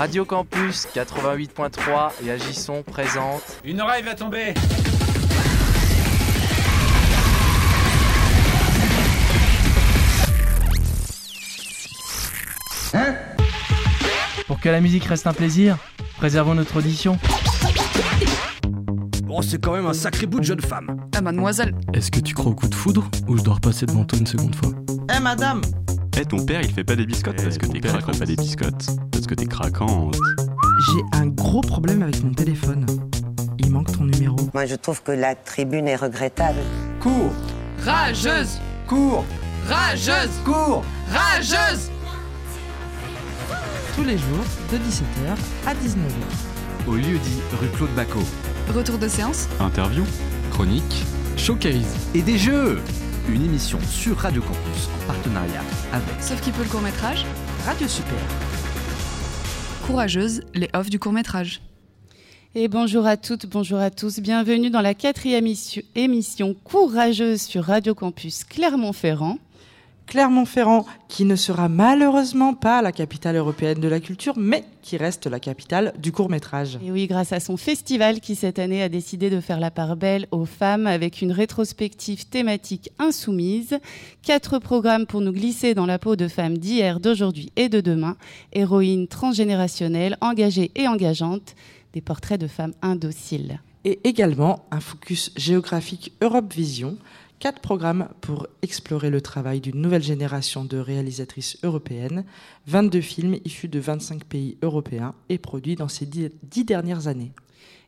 Radio Campus 88.3 et Agisson présente. Une oreille va tomber Hein? Pour que la musique reste un plaisir, préservons notre audition. Bon, c'est quand même un sacré bout de jeune femme. Ah, mademoiselle. Est-ce que tu crois au coup de foudre ou je dois repasser devant toi une seconde fois? Eh, madame Eh, ton père, il fait pas des biscottes Eh, parce que ton t'es père, il craquante. fait pas des biscottes parce que t'es craquante. J'ai un gros problème avec mon téléphone. Il manque ton numéro. Moi, je trouve que la tribune est regrettable. Cours Rageuse Cours Rageuse Cours Rageuse Tous les jours, de 17h à 19h. Au lieu dit rue Claude Bacot. Retour de séance Interview, chronique, showcase. Et des jeux Une émission sur Radio Campus en partenariat avec Sauf qui peut le court-métrage Radio Super. Courageuse, les offs du court-métrage. Et bonjour à toutes, bonjour à tous. Bienvenue dans la quatrième émission courageuse sur Radio Campus Clermont-Ferrand. Clermont-Ferrand, qui ne sera malheureusement pas la capitale européenne de la culture, mais qui reste la capitale du court-métrage. Et oui, grâce à son festival qui cette année a décidé de faire la part belle aux femmes avec une rétrospective thématique insoumise. Quatre programmes pour nous glisser dans la peau de femmes d'hier, d'aujourd'hui et de demain. Héroïnes transgénérationnelles, engagées et engageantes. Des portraits de femmes indociles. Et également un focus géographique Europe Vision, quatre programmes pour explorer le travail d'une nouvelle génération de réalisatrices européennes, 22 films issus de 25 pays européens et produits dans ces dix, dernières années.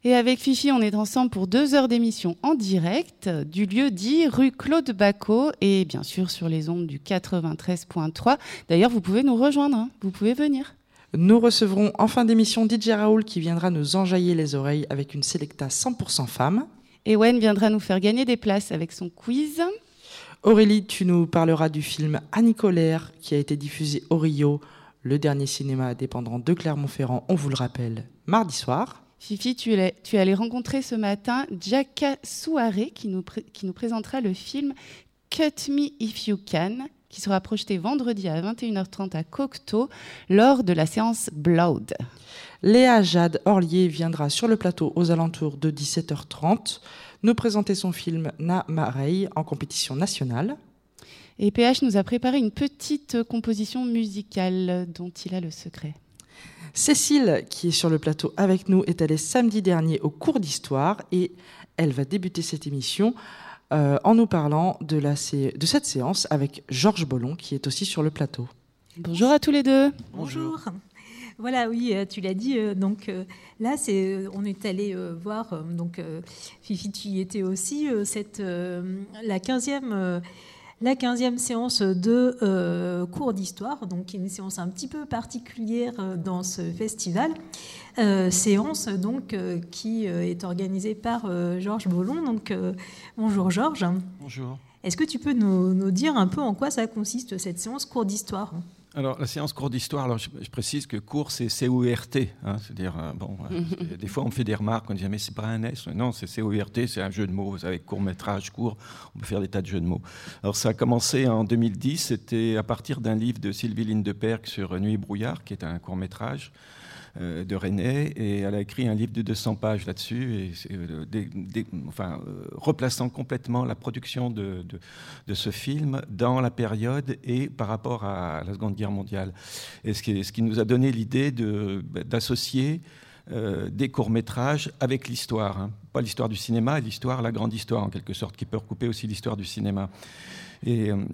Et avec Fifi, on est ensemble pour deux heures d'émission en direct du lieu dit rue Claude Bacot et bien sûr sur les ondes du 93.3. D'ailleurs, vous pouvez nous rejoindre, hein. vous pouvez venir. Nous recevrons en fin d'émission DJ Raoul qui viendra nous enjailler les oreilles avec une sélecta 100% femmes. Et Wen viendra nous faire gagner des places avec son quiz. Aurélie, tu nous parleras du film Annie Colère qui a été diffusé au Rio, le dernier cinéma indépendant de Clermont-Ferrand, on vous le rappelle, mardi soir. Fifi, tu es, tu es allé rencontrer ce matin Jaka Souaré qui nous, qui nous présentera le film Cut Me If You Can qui sera projeté vendredi à 21h30 à Cocteau lors de la séance Blood. Léa Jade Orlier viendra sur le plateau aux alentours de 17h30 nous présenter son film Na Marey en compétition nationale. Et PH nous a préparé une petite composition musicale dont il a le secret. Cécile, qui est sur le plateau avec nous, est allée samedi dernier au cours d'histoire et elle va débuter cette émission euh, en nous parlant de, la sé- de cette séance avec Georges Bollon, qui est aussi sur le plateau. Bonjour à tous les deux. Bonjour. Voilà, oui, euh, tu l'as dit. euh, Donc euh, là, c'est, on est allé voir. Donc Fifi, tu y étais aussi. Cette la 15e. euh, la 15e séance de euh, cours d'histoire, donc une séance un petit peu particulière dans ce festival. Euh, séance donc euh, qui est organisée par Georges Bollon. Donc bonjour Georges. Bonjour. Est-ce que tu peux nous, nous dire un peu en quoi ça consiste cette séance cours d'histoire? Alors, la séance cours d'histoire, alors je, je précise que cours, c'est C-O-U-R-T. hein, C'est-à-dire, euh, bon, euh, que des fois, on me fait des remarques, on dit, mais c'est pas un S. Non, c'est C-O-U-R-T, c'est un jeu de mots. Vous savez, court-métrage, court, on peut faire des tas de jeux de mots. Alors, ça a commencé en 2010, c'était à partir d'un livre de Sylvie Lindeperg sur Nuit et brouillard, qui est un court-métrage de René, et elle a écrit un livre de 200 pages là-dessus, et euh, enfin, euh, replaçant complètement la production de, de, de ce film dans la période et par rapport à la Seconde Guerre mondiale. Et ce qui, ce qui nous a donné l'idée de- bah, d'associer euh, des courts-métrages avec l'histoire. hein. Pas l'histoire du cinéma, l'histoire, la grande histoire en quelque sorte, qui peut recouper aussi l'histoire du cinéma. Euh,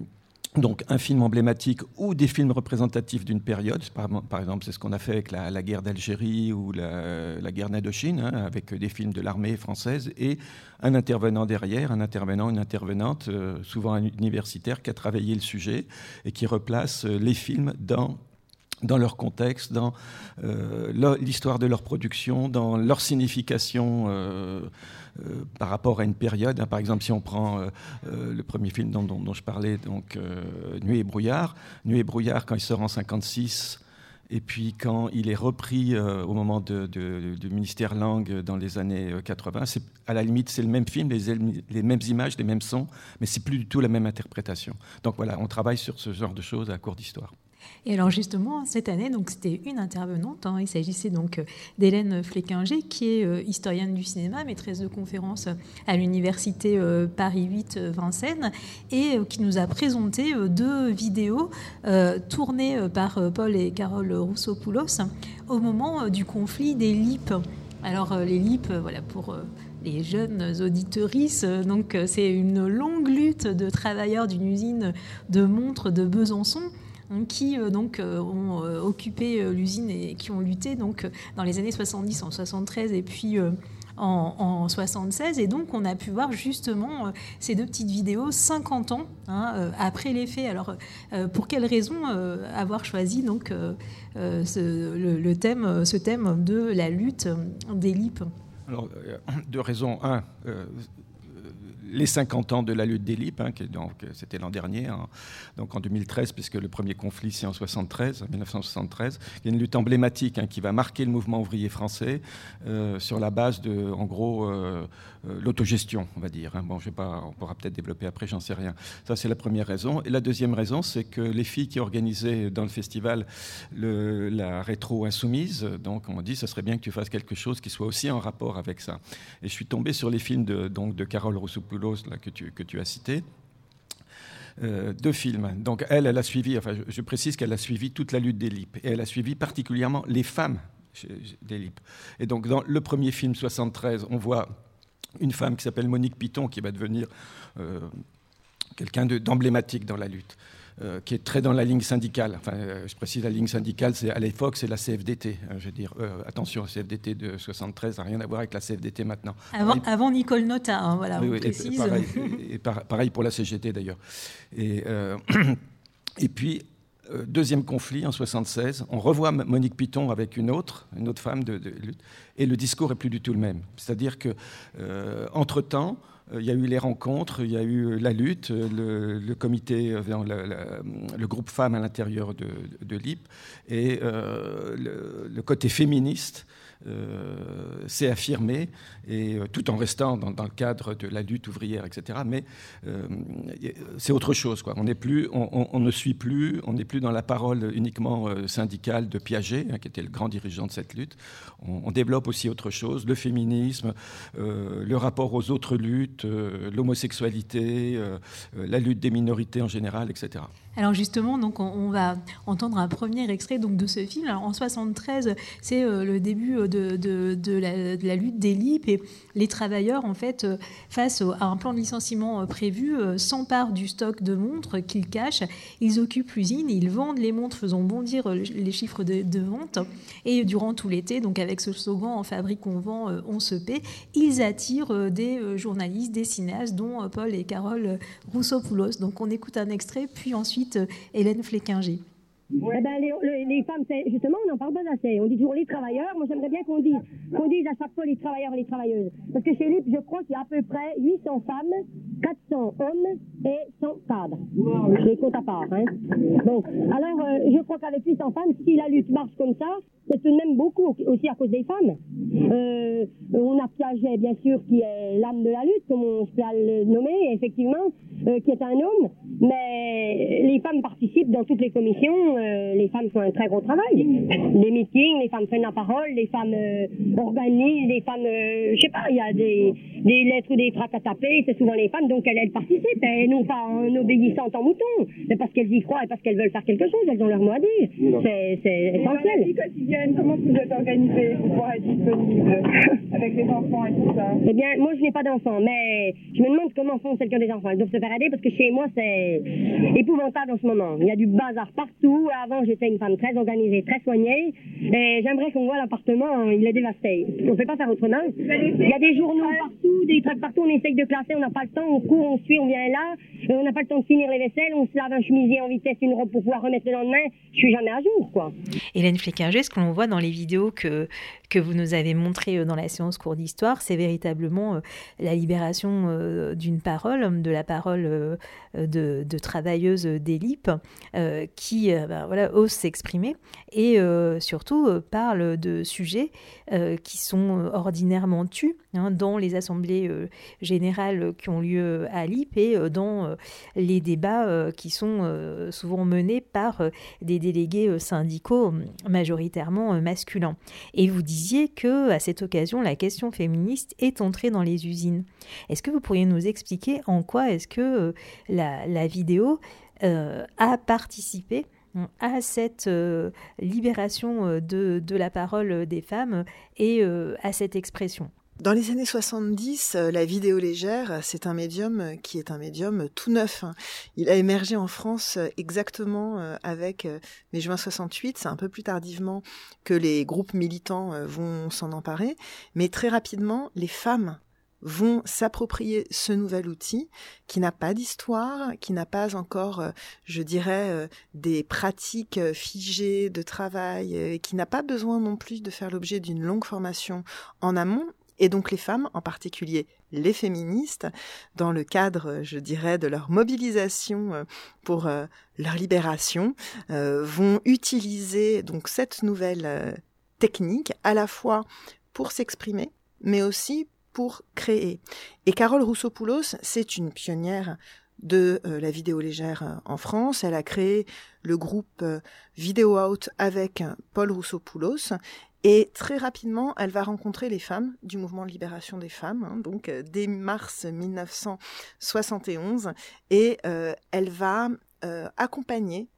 donc un film emblématique ou des films représentatifs d'une période. Par, exemple, c'est ce qu'on a fait avec la, guerre d'Algérie ou la, guerre d'Indochine, hein, avec des films de l'armée française et un intervenant derrière, un intervenant, une intervenante, euh, souvent un universitaire, qui a travaillé le sujet et qui replace euh, les films dans leur contexte, dans euh, l'histoire de leur production, dans leur signification euh, par rapport à une période. hein. Par exemple, si on prend euh, euh, le premier film dont, je parlais, donc Nuit et brouillard. Nuit et brouillard, quand il sort en 56, et puis quand il est repris au moment de- du ministère langue dans les années euh, 80, c'est à la limite c'est le même film, les, les mêmes images, les mêmes sons, mais c'est plus du tout la même interprétation. Donc voilà, on travaille sur ce genre de choses à court d'histoire. Et alors justement, cette année, c'était une intervenante. Hein. il s'agissait donc d'Hélène Fleckinger, qui est euh, historienne du cinéma, maîtresse de conférence à l'université euh, Paris 8 euh, Vincennes, et qui nous a présenté deux vidéos tournées par Paul et Carole Roussopoulos au moment du conflit des LIP. Alors les LIP, voilà pour les jeunes auditorices. Donc, c'est une longue lutte de travailleurs d'une usine de montres de Besançon qui euh, donc euh, ont euh, occupé l'usine et qui ont lutté donc dans les années 70, en 73 et puis en, 76. Et donc, on a pu voir justement ces deux petites vidéos 50 ans hein, après les faits. Alors, pour quelle raison avoir choisi donc ce, le, thème, ce thème de la lutte des LIP Alors, deux raisons. Un, les 50 ans de la lutte des hein, donc c'était l'an dernier, hein, donc en 2013, puisque le premier conflit c'est en 73, 1973. Il y a une lutte emblématique hein, qui va marquer le mouvement ouvrier français euh, sur la base de, en gros, euh, euh, l'autogestion, on va dire. Bon, je sais pas, on pourra peut-être développer après, j'en sais rien. Ça c'est la première raison. Et la deuxième raison, c'est que les filles qui organisaient dans le festival la rétro insoumise, donc on dit, ce serait bien que tu fasses quelque chose qui soit aussi en rapport avec ça. Et je suis tombé sur les films de, donc, de Carole Roussoupoulou là, que, tu, que tu as cité. Euh, deux films. Donc elle, elle a suivi, enfin je, précise qu'elle a suivi toute la lutte des LIP, et elle a suivi particulièrement les femmes des LIP. Et donc dans le premier film 73, on voit une femme qui s'appelle Monique Piton, qui va devenir euh, quelqu'un d'emblématique dans la lutte. Euh, qui est très dans la ligne syndicale. Enfin, euh, je précise la ligne syndicale, c'est à l'époque c'est la CFDT. Hein, je veux dire, attention, la CFDT de 73 n'a rien à voir avec la CFDT maintenant. Avant, Nicole Nota, hein, voilà, on précise. Et pareil, pour la CGT d'ailleurs. Et, et puis deuxième conflit en 76, on revoit Monique Piton avec une autre, une autre femme de, lutte, et le discours est plus du tout le même. C'est-à-dire que entre temps euh, il y a eu les rencontres, il y a eu la lutte, le, comité, euh, le, groupe femmes à l'intérieur de, l'IP et euh, le, côté féministe euh, s'est affirmé, et, euh, tout en restant dans, le cadre de la lutte ouvrière, etc. Mais euh, c'est autre chose. On, plus, on, ne suit plus, on n'est plus dans la parole uniquement syndicale de Piaget, hein, qui était le grand dirigeant de cette lutte. On, développe aussi autre chose, le féminisme, le rapport aux autres luttes, l'homosexualité, la lutte des minorités en général, etc. Alors justement, donc on, va entendre un premier extrait donc de ce film. Alors en 73, c'est le début de, la, lutte des LIP et les travailleurs, en fait, euh, face à un plan de licenciement euh, prévu, euh, s'emparent du stock de montres qu'ils cachent. Ils occupent l'usine, ils vendent les montres, faisant bondir les chiffres de, vente. Et durant tout l'été, donc avec ce slogan En fabrique, on vend, on se paie, ils attirent des journalistes, des cinéastes, dont Paul et Carole Roussopoulos. Donc on écoute un extrait, puis ensuite Hélène Fleckinger. Eh ben, les, les, femmes, justement, on n'en parle pas assez. On dit toujours les travailleurs. Moi, j'aimerais bien qu'on dise, qu'on dise à chaque fois les travailleurs et les travailleuses. Parce que chez LIP, je crois qu'il y a à peu près 800 femmes, 400 hommes et 100 cadres. Je les compte à part. Hein. Donc, alors, euh, je crois qu'avec 800 femmes, si la lutte marche comme ça, c'est tout de même beaucoup aussi à cause des femmes. Euh, on a Piaget, bien sûr, qui est l'âme de la lutte, comme on peut le nommer, effectivement, euh, qui est un homme. Mais les femmes participent dans toutes les commissions euh, les femmes font un très gros travail. Les meetings, les femmes prennent la parole, les femmes euh, organisent, les femmes, euh, je sais pas, il y a des, des lettres ou des tracts à taper, c'est souvent les femmes, donc elles, elles participent, elles non pas en obéissant en mouton, mais parce qu'elles y croient et parce qu'elles veulent faire quelque chose, elles ont leur mot à dire. C'est, c'est essentiel. Dans la vie quotidienne, comment vous êtes organisée pour pouvoir être disponible avec les enfants et tout ça? Eh bien, moi je n'ai pas d'enfants, mais je me demande comment font celles qui ont des enfants. Elles doivent se faire aider parce que chez moi c'est épouvantable en ce moment. Il y a du bazar partout, avant, j'étais une femme très organisée, très soignée. J'aimerais qu'on voit l'appartement, il est dévasté. On ne peut pas faire autrement. Il y a des journaux partout, des trucs partout, on essaye de classer, on n'a pas le temps, on court, on suit, on vient là. Euh, on n'a pas le temps de finir les vaisselles, on se lave un chemisier en vitesse, une robe pour pouvoir remettre le lendemain. Je suis jamais à jour, quoi. Hélène Fleckinger, ce que l'on voit dans les vidéos que, que vous nous avez montré dans la séance cours d'histoire, c'est véritablement la libération d'une parole, de la parole de, de travailleuses d'élite qui ben, voilà, osent s'exprimer et surtout parlent de sujets qui sont ordinairement tus hein, dans les assemblées générales qui ont lieu à LIP et dans les débats qui sont souvent menés par des délégués syndicaux majoritairement masculins. Et vous disiez que à cette occasion, la question féministe est entrée dans les usines. Est-ce que vous pourriez nous expliquer en quoi est-ce que la, vidéo a participé à cette euh, libération euh, de, la parole des femmes et euh, à cette expression? Dans les années 70, la vidéo légère, c'est un médium qui est un médium tout neuf. Hein. Il a émergé en France exactement avec mai juin 68. C'est un peu plus tardivement que les groupes militants vont s'en emparer. Mais très rapidement, les femmes vont s'approprier ce nouvel outil qui n'a pas d'histoire, qui n'a pas encore, euh, je dirais, euh, des pratiques euh, figées de travail, qui n'a pas besoin non plus de faire l'objet d'une longue formation en amont. Et donc les femmes, en particulier les féministes, dans le cadre, je dirais, de leur mobilisation pour leur libération, vont utiliser donc cette nouvelle technique à la fois pour s'exprimer, mais aussi pour créer. Et Carole Roussopoulos, c'est une pionnière de euh, la vidéo légère euh, en France. Elle a créé le groupe euh, Vidéo Out avec Paul Roussopoulos. Et très rapidement, elle va rencontrer les femmes du mouvement de libération des femmes, hein, donc dès mars 1971, et elle va accompagner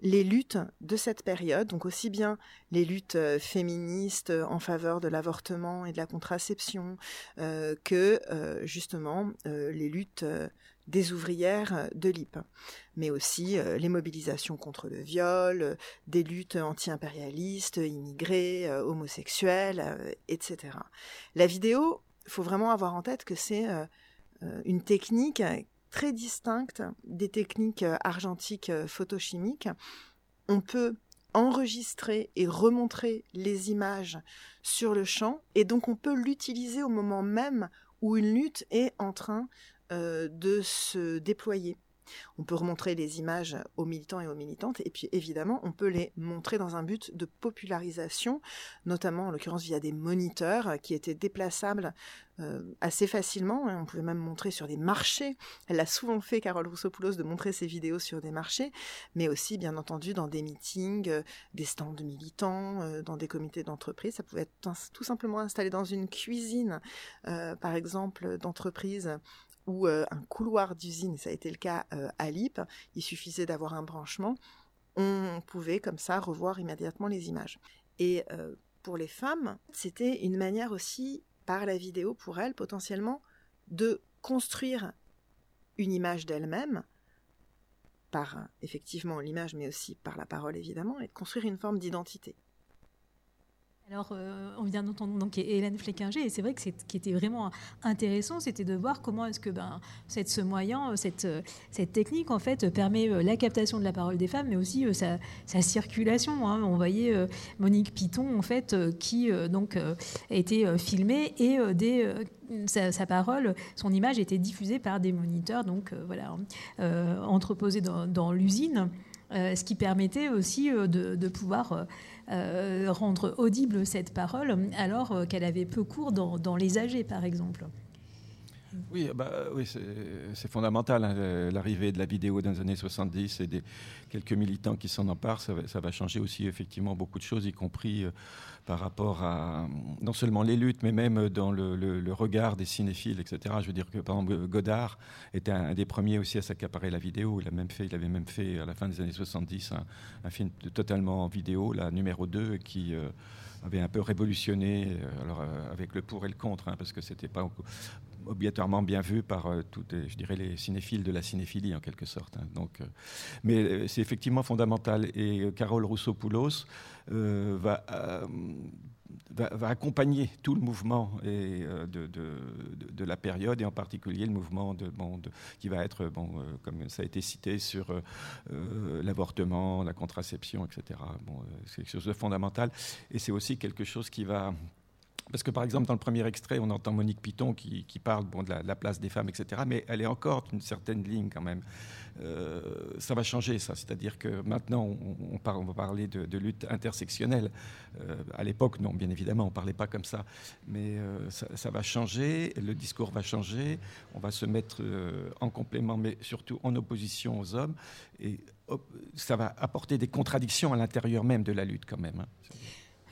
les luttes de cette période, donc aussi bien les luttes euh, féministes euh, en faveur de l'avortement et de la contraception euh, que justement les luttes des ouvrières de l'IP, mais aussi les mobilisations contre le viol, des luttes anti-impérialistes, immigrés, homosexuels, etc. La vidéo, il faut vraiment avoir en tête que c'est une technique très distincte des techniques euh, argentiques euh, photochimiques. On peut enregistrer et remontrer les images sur le champ et donc on peut l'utiliser au moment même où une lutte est en train euh, de se déployer. On peut remontrer les images aux militants et aux militantes, et puis évidemment, on peut les montrer dans un but de popularisation, notamment en l'occurrence via des moniteurs qui étaient déplaçables euh, assez facilement. Hein. On pouvait même montrer sur des marchés. Elle l'a souvent fait, Carole Roussopoulos, de montrer ses vidéos sur des marchés, mais aussi, bien entendu, dans des meetings, euh, des stands militants, dans des comités d'entreprise. Ça pouvait être tout simplement installé dans une cuisine, par exemple, d'entreprise ou un couloir d'usine, ça a été le cas à LIP, il suffisait d'avoir un branchement, on pouvait comme ça revoir immédiatement les images. Et pour les femmes, c'était une manière aussi, par la vidéo, pour elles, potentiellement, de construire une image d'elles-mêmes, par effectivement l'image, mais aussi par la parole évidemment, et de construire une forme d'identité. Alors, euh, on vient d'entendre donc Hélène Fleckinger, et c'est vrai que ce qui était vraiment intéressant, c'était de voir comment est-ce que ben, cette, ce moyen, euh, cette, euh, cette technique, en fait, permet la captation de la parole des femmes, mais aussi sa, circulation. Hein. On voyait Monique Piton, en fait, qui donc a été filmée et sa, parole, son image était diffusée par des moniteurs, donc voilà, entreposés dans, l'usine, ce qui permettait aussi de, pouvoir rendre audible cette parole alors euh, qu'elle avait peu cours dans, les âgés, par exemple. Oui, bah, oui c'est fondamental, hein, l'arrivée de la vidéo dans les années 70 et des quelques militants qui s'en emparent, ça, va changer aussi effectivement beaucoup de choses, y compris euh, par rapport à non seulement les luttes, mais même dans le, regard des cinéphiles, etc. Je veux dire que, par exemple, Godard était un, des premiers aussi à s'accaparer la vidéo. Il, a même fait, il avait même fait, à la fin des années 70, un, film totalement en vidéo, la numéro 2, qui... Euh, avait un peu révolutionné, euh, alors avec le pour et le contre, hein, parce que c'était pas obligatoirement bien vu par euh, je dirais, les cinéphiles de la cinéphilie en quelque sorte. Hein. Donc, mais c'est effectivement fondamental. Et Carole Rousseau-Poulos va va, accompagner tout le mouvement et, de, de, la période, et en particulier le mouvement de, bon, qui va être, bon, comme ça a été cité, sur l'avortement, la contraception, etc. Bon, c'est quelque chose de fondamental. Et c'est aussi quelque chose qui va parce que par exemple, dans le premier extrait, on entend Monique Piton qui, parle de, la, place des femmes, etc. Mais elle est encore d'une certaine ligne quand même. Euh, ça va changer, ça. C'est-à-dire que maintenant, on, on, va parler de, lutte intersectionnelle. Euh, à l'époque, non, bien évidemment, on ne parlait pas comme ça. Mais euh, ça, va changer, le discours va changer. On va se mettre en complément, mais surtout en opposition aux hommes. Et ça va apporter des contradictions à l'intérieur même de la lutte quand même. Hein.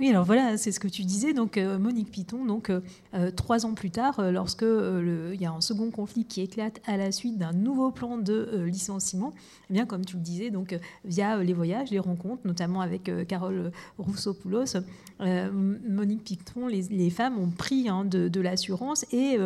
Oui, alors voilà, c'est ce que tu disais. Donc euh, Monique Piton, donc euh, euh, trois ans plus tard, lorsque il y a un second conflit qui éclate à la suite d'un nouveau plan de licenciement, eh bien comme tu le disais, donc via les voyages, les rencontres, notamment avec Carole Rousseau-Poulos, Monique Piton, les, femmes ont pris hein, de, de l'assurance et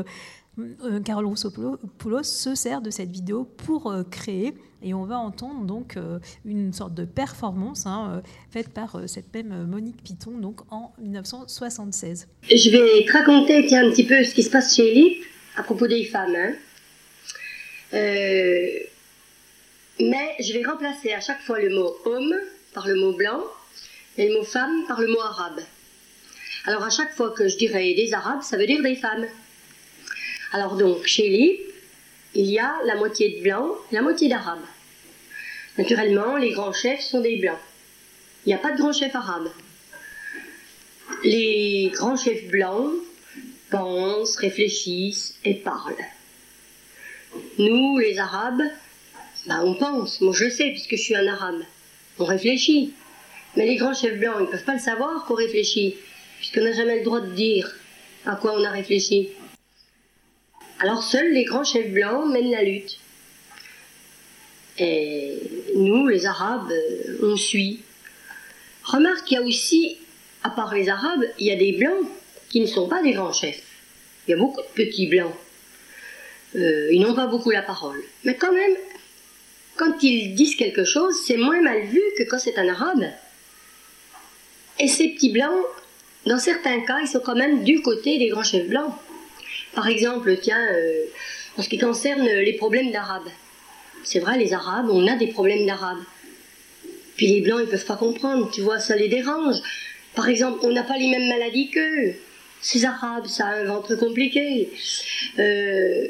Carole Rousseau-Poulos se sert de cette vidéo pour euh, créer, et on va entendre donc euh, une sorte de performance hein, faite par cette même Monique Piton donc en 1976. Je vais te raconter un petit peu ce qui se passe chez Elip à propos des femmes. Hein. mais je vais remplacer à chaque fois le mot homme par le mot blanc et le mot femme par le mot arabe. Alors à chaque fois que je dirais des arabes, ça veut dire des femmes. Alors donc, chez lui, il y a la moitié de blancs, la moitié d'arabes. Naturellement, les grands chefs sont des blancs. Il n'y a pas de grands chefs arabes. Les grands chefs blancs pensent, réfléchissent et parlent. Nous, les arabes, bah, on pense. Moi, je le sais, puisque je suis un arabe. On réfléchit. Mais les grands chefs blancs, ils ne peuvent pas le savoir qu'on réfléchit, puisqu'on n'a jamais le droit de dire à quoi on a réfléchi. Alors seuls les grands chefs blancs mènent la lutte. Et nous, les Arabes, euh, on suit. Remarque qu'il y a aussi, à part les Arabes, il y a des Blancs qui ne sont pas des grands chefs. Il y a beaucoup de petits Blancs. Euh, ils n'ont pas beaucoup la parole. Mais quand même, quand ils disent quelque chose, c'est moins mal vu que quand c'est un Arabe. Et ces petits Blancs, dans certains cas, ils sont quand même du côté des grands chefs Blancs. Par exemple, tiens, euh, en ce qui concerne les problèmes d'Arabes. C'est vrai, les Arabes, on a des problèmes d'Arabes. Puis les Blancs, ils peuvent pas comprendre, tu vois, ça les dérange. Par exemple, on n'a pas les mêmes maladies qu'eux. Ces Arabes, ça a un ventre compliqué. Euh,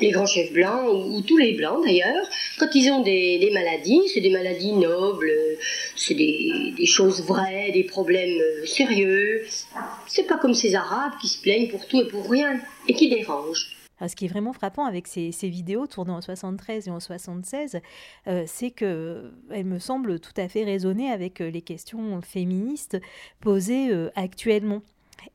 les grands chefs blancs, ou, tous les blancs d'ailleurs, quand ils ont des, maladies, c'est des maladies nobles, c'est des, choses vraies, des problèmes euh, sérieux. C'est pas comme ces Arabes qui se plaignent pour tout et pour rien, et qui dérangent. ce qui est vraiment frappant avec ces, vidéos tournées en 73 et en 76, euh, c'est qu'elles me semblent tout à fait résonner avec euh, les questions féministes posées actuellement.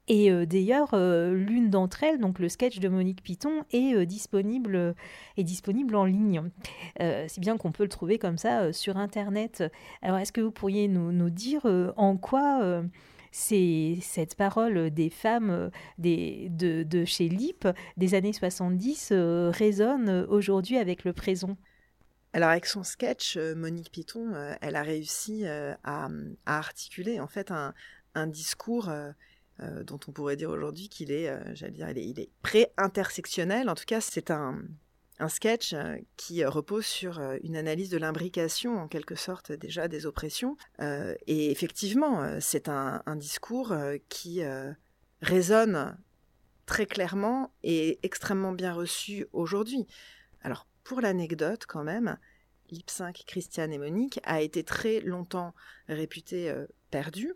Et euh, d'ailleurs, euh, l'une d'entre elles, donc le sketch de Monique Piton, est, euh, disponible, est disponible en ligne. c'est bien qu'on peut le trouver comme ça sur Internet. Alors, est-ce que vous pourriez nous, nous dire en quoi c'est cette parole des femmes des, de, de, chez LIP des années 70 résonne aujourd'hui avec le présent? Alors avec son sketch, Monique Piton, elle a réussi à, à, articuler en fait un, un discours euh, dont on pourrait dire aujourd'hui qu'il est, euh, j'allais dire, il est, pré-intersectionnel. En tout cas, c'est un, sketch euh, qui repose sur une analyse de l'imbrication, en quelque sorte, déjà des oppressions. et effectivement, c'est un, discours qui résonne très clairement et extrêmement bien reçu aujourd'hui. Alors, pour l'anecdote, quand même, Lip 5, Christiane et Monique a été très longtemps réputé perdu.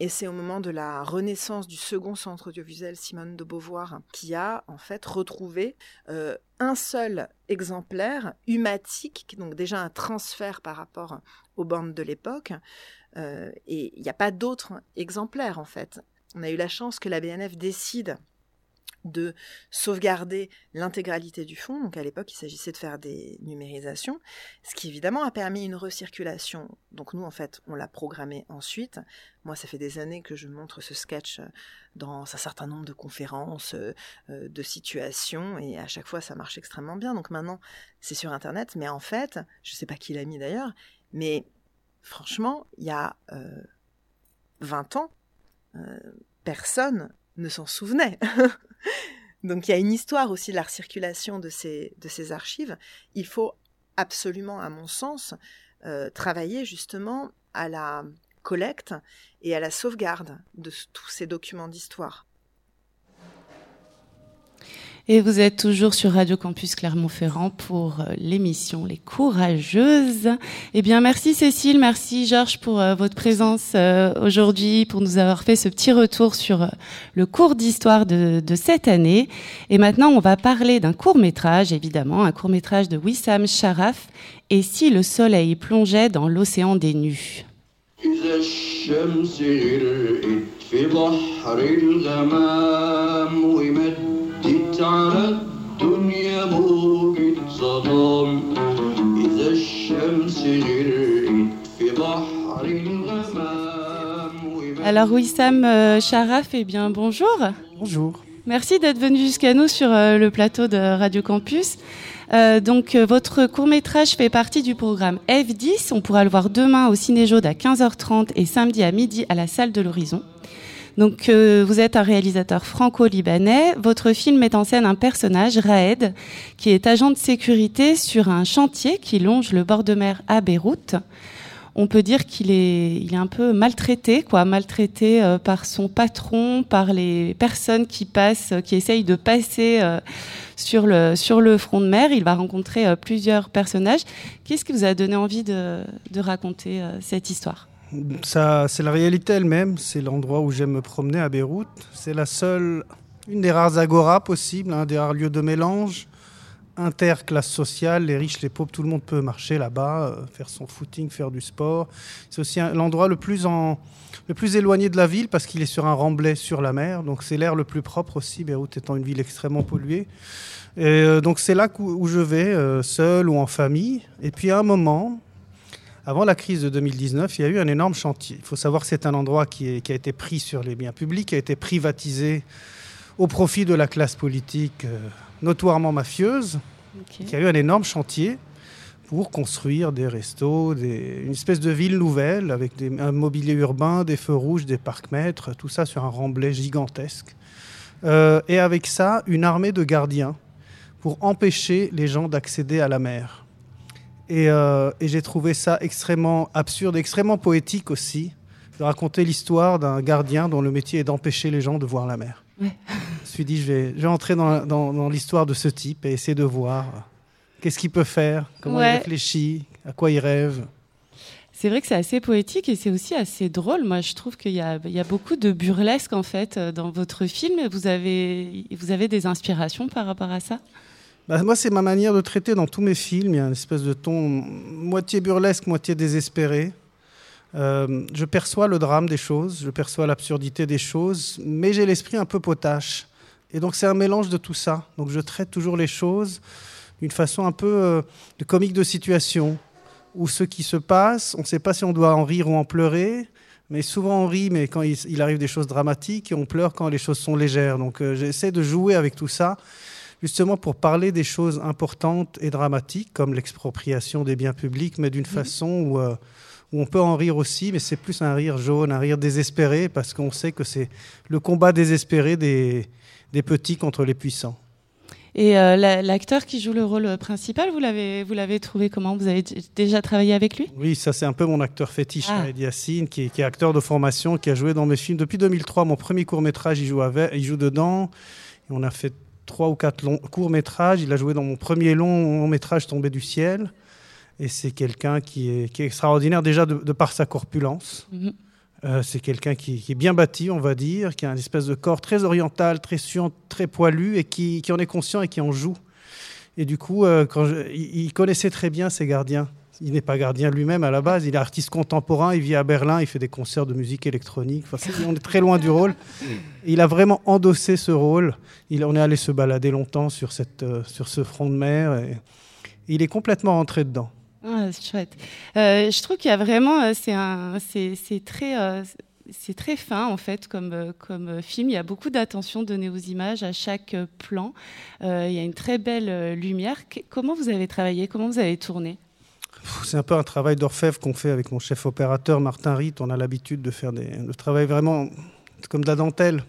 Et c'est au moment de la renaissance du second centre audiovisuel Simone de Beauvoir qui a en fait retrouvé euh, un seul exemplaire humatique, donc déjà un transfert par rapport aux bandes de l'époque. Euh, et il n'y a pas d'autres exemplaires en fait. On a eu la chance que la BNF décide de sauvegarder l'intégralité du fond. Donc à l'époque, il s'agissait de faire des numérisations, ce qui évidemment a permis une recirculation. Donc nous, en fait, on l'a programmé ensuite. Moi, ça fait des années que je montre ce sketch dans un certain nombre de conférences, euh, euh, de situations, et à chaque fois, ça marche extrêmement bien. Donc maintenant, c'est sur Internet, mais en fait, je ne sais pas qui l'a mis d'ailleurs, mais franchement, il y a 20 euh, ans, personne ne s'en souvenait. Donc il y a une histoire aussi de la circulation de ces, de ces archives. Il faut absolument, à mon sens, euh, travailler justement à la collecte et à la sauvegarde de tous ces documents d'histoire. Et vous êtes toujours sur Radio Campus Clermont-Ferrand pour euh, l'émission Les Courageuses. Eh bien, merci Cécile, merci Georges pour euh, votre présence euh, aujourd'hui, pour nous avoir fait ce petit retour sur le cours d'histoire de, cette année. Et maintenant, on va parler d'un court métrage, évidemment, un court métrage de Wissam Sharaf. Et si le soleil plongeait dans l'océan des nus alors Wissam euh, Sharaf, eh bien bonjour. Bonjour. Merci d'être venu jusqu'à nous sur euh, le plateau de Radio Campus. Euh, donc votre court métrage fait partie du programme F10. On pourra le voir demain au Ciné Jaude à 15h30 et samedi à midi à la salle de l'Horizon. Donc euh, vous êtes un réalisateur franco-libanais. Votre film met en scène un personnage, Raed, qui est agent de sécurité sur un chantier qui longe le bord de mer à Beyrouth on peut dire qu'il est, un peu maltraité, quoi, maltraité euh, par son patron, par les personnes qui passent, qui essayent de passer euh, sur le front de mer. Il va rencontrer euh, plusieurs personnages. Qu'est-ce qui vous a donné envie de raconter cette histoire? Ça, c'est la réalité elle-même. C'est l'endroit où j'aime me promener à Beyrouth. C'est la seule, une des rares agoras possibles, un des rares lieux de mélange interclasse sociale, les riches, les pauvres, tout le monde peut marcher là-bas, euh, faire son footing, faire du sport. C'est aussi l'endroit le plus en le plus éloigné de la ville parce qu'il est sur un remblai sur la mer, donc c'est l'air le plus propre aussi, Beyrouth étant une ville extrêmement polluée. Et euh, donc c'est là où, je vais, euh, seul ou en famille. Et puis à un moment, avant la crise de 2019, il y a eu un énorme chantier. Il faut savoir que c'est un endroit qui, est, qui, a été pris sur les biens publics, qui a été privatisé au profit de la classe politique notoirement mafieuse, qui a eu un énorme chantier pour construire des restos, des, une espèce de ville nouvelle avec des, un mobilier urbain, des feux rouges, des parcs-mètres, tout ça sur un remblai gigantesque. Euh, et avec ça, une armée de gardiens pour empêcher les gens d'accéder à la mer. Et, euh, et j'ai trouvé ça extrêmement absurde, extrêmement poétique aussi, de raconter l'histoire d'un gardien dont le métier est d'empêcher les gens de voir la mer. Ouais. Je me suis dit, je vais, je vais entrer dans, dans, dans l'histoire de ce type et essayer de voir qu'est-ce qu'il peut faire, comment ouais. il réfléchit, à quoi il rêve. C'est vrai que c'est assez poétique et c'est aussi assez drôle. Moi, je trouve qu'il y, y, a beaucoup de burlesque en fait euh, dans votre film. Vous avez, vous avez des inspirations par rapport à ça? Bah, Moi, c'est ma manière de traiter dans tous mes films. Il y a une espèce de ton moitié burlesque, moitié désespéré. Euh, je perçois le drame des choses, je perçois l'absurdité des choses, mais j'ai l'esprit un peu potache. Et donc c'est un mélange de tout ça. Donc je traite toujours les choses d'une façon un peu euh, de comique de situation, où ce qui se passe, on ne sait pas si on doit en rire ou en pleurer, mais souvent on rit, mais quand il, arrive des choses dramatiques, et on pleure quand les choses sont légères. Donc euh, j'essaie de jouer avec tout ça, justement pour parler des choses importantes et dramatiques, comme l'expropriation des biens publics, mais d'une mmh. façon où... Euh, où on peut en rire aussi, mais c'est plus un rire jaune, un rire désespéré, parce qu'on sait que c'est le combat désespéré des, des petits contre les puissants. Et euh, l'acteur qui joue le rôle principal, vous l'avez, vous l'avez trouvé comment? Vous avez déjà travaillé avec lui? Oui, ça c'est un peu mon acteur fétiche, ah. Yassine, qui, qui, est acteur de formation, qui a joué dans mes films depuis 2003. Mon premier court métrage, il joue, avec, il joue dedans. Et on a fait trois ou quatre longs courts métrages. Il a joué dans mon premier long métrage, Tombé du ciel. Et c'est quelqu'un qui est, qui est, extraordinaire déjà de, de par sa corpulence. Mm -hmm. euh, c'est quelqu'un qui, qui, est bien bâti, on va dire, qui a une espèce de corps très oriental, très suant, très poilu, et qui, qui, en est conscient et qui en joue. Et du coup, euh, quand je, il, il, connaissait très bien ses gardiens. Il n'est pas gardien lui-même à la base, il est artiste contemporain, il vit à Berlin, il fait des concerts de musique électronique. On est très loin du rôle. Il a vraiment endossé ce rôle. On est allé se balader longtemps sur, euh, ce front de mer. Et, il est complètement rentré dedans. Ah, c'est chouette. Euh, je trouve qu'il y a vraiment, euh, c'est très, fin en fait comme film. Il y a beaucoup d'attention donnée aux images à chaque plan. Il y a une très belle lumière. Comment vous avez travaillé? Comment vous avez tourné? C'est un peu un travail d'orfèvre qu'on fait avec mon chef opérateur Martin Ritt. On a l'habitude de faire des, de travailler vraiment comme de la dentelle.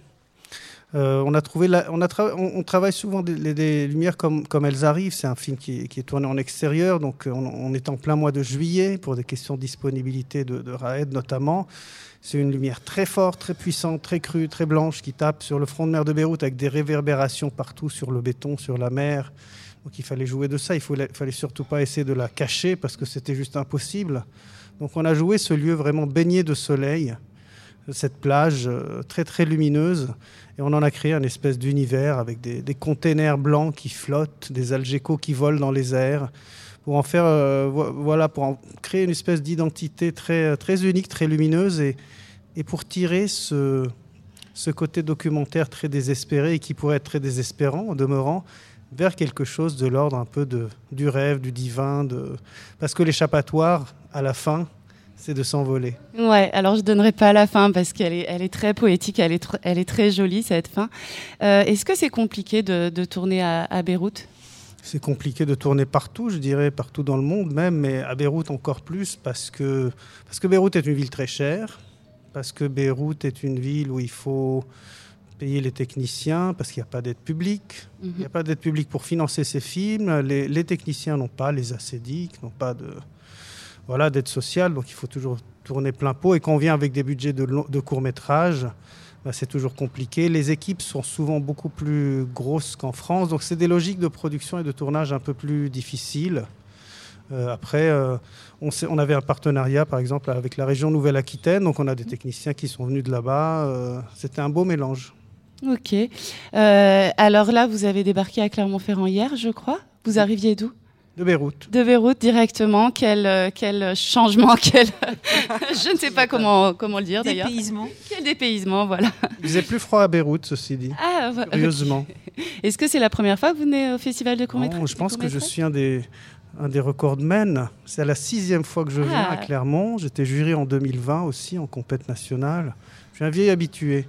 Euh, on, a trouvé on, travaille souvent des, lumières comme, elles arrivent. C'est un film qui est, tourné en extérieur, donc on, est en plein mois de juillet pour des questions de disponibilité de, de Raed notamment. C'est une lumière très forte, très puissante, très crue, très blanche qui tape sur le front de mer de Beyrouth avec des réverbérations partout sur le béton, sur la mer. Donc il fallait jouer de ça. Il ne fallait surtout pas essayer de la cacher parce que c'était juste impossible. Donc on a joué ce lieu vraiment baigné de soleil, cette plage euh, très très lumineuse. Et on en a créé un espèce d'univers avec des, des containers blancs qui flottent, des algécos qui volent dans les airs pour en faire, euh, voilà, pour en créer une espèce d'identité très, très unique, très lumineuse et, et pour tirer ce, ce côté documentaire très désespéré et qui pourrait être très désespérant en demeurant vers quelque chose de l'ordre un peu de, du rêve, du divin, de... parce que l'échappatoire, à la fin, c'est de s'envoler. Ouais, alors je donnerai pas la fin parce qu'elle est, elle est très poétique, elle est, elle est très jolie cette fin. Euh, est-ce que c'est compliqué de, de tourner à, à Beyrouth? C'est compliqué de tourner partout, je dirais, partout dans le monde même, mais à Beyrouth encore plus parce que, parce que Beyrouth est une ville très chère, parce que Beyrouth est une ville où il faut payer les techniciens, parce qu'il n'y a pas d'aide publique. Il n'y a mhm. pas d'aide publique pour financer ces films. Les, les techniciens n'ont pas, les acédiques n'ont pas de voilà, d'aide sociale, donc il faut toujours tourner plein pot. Et quand on vient avec des budgets de, de court métrage, bah, c'est toujours compliqué. Les équipes sont souvent beaucoup plus grosses qu'en France, donc c'est des logiques de production et de tournage un peu plus difficiles. Euh, après, euh, on, on, avait un partenariat, par exemple, avec la région Nouvelle-Aquitaine, donc on a des techniciens qui sont venus de là-bas. Euh, c'était un beau mélange. Ok. alors là, vous avez débarqué à Clermont-Ferrand hier, je crois. Vous arriviez d'où? De Beyrouth. De Beyrouth directement. Quel, euh, quel changement, quel... je ne sais pas comment, comment le dire d'ailleurs. Dépaysement. Quel dépaysement, voilà. Il faisait plus froid à Beyrouth, ceci dit. Ah, Curieusement. Est-ce que c'est la première fois que vous venez au Festival de court-métrage Je pense que je suis un des, un des recordmen. C'est la sixième fois que je viens à ah. Clermont. J'étais jury en 2020 aussi en compète nationale. Je suis un vieil habitué.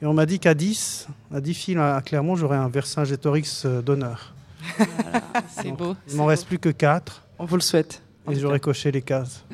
Et on m'a dit qu'à 10, à 10 films à Clermont, j'aurais un Vercingétorix euh, d'honneur c'est beau. Il m'en reste plus que 4. On vous le souhaite. Et j'aurais coché les cases.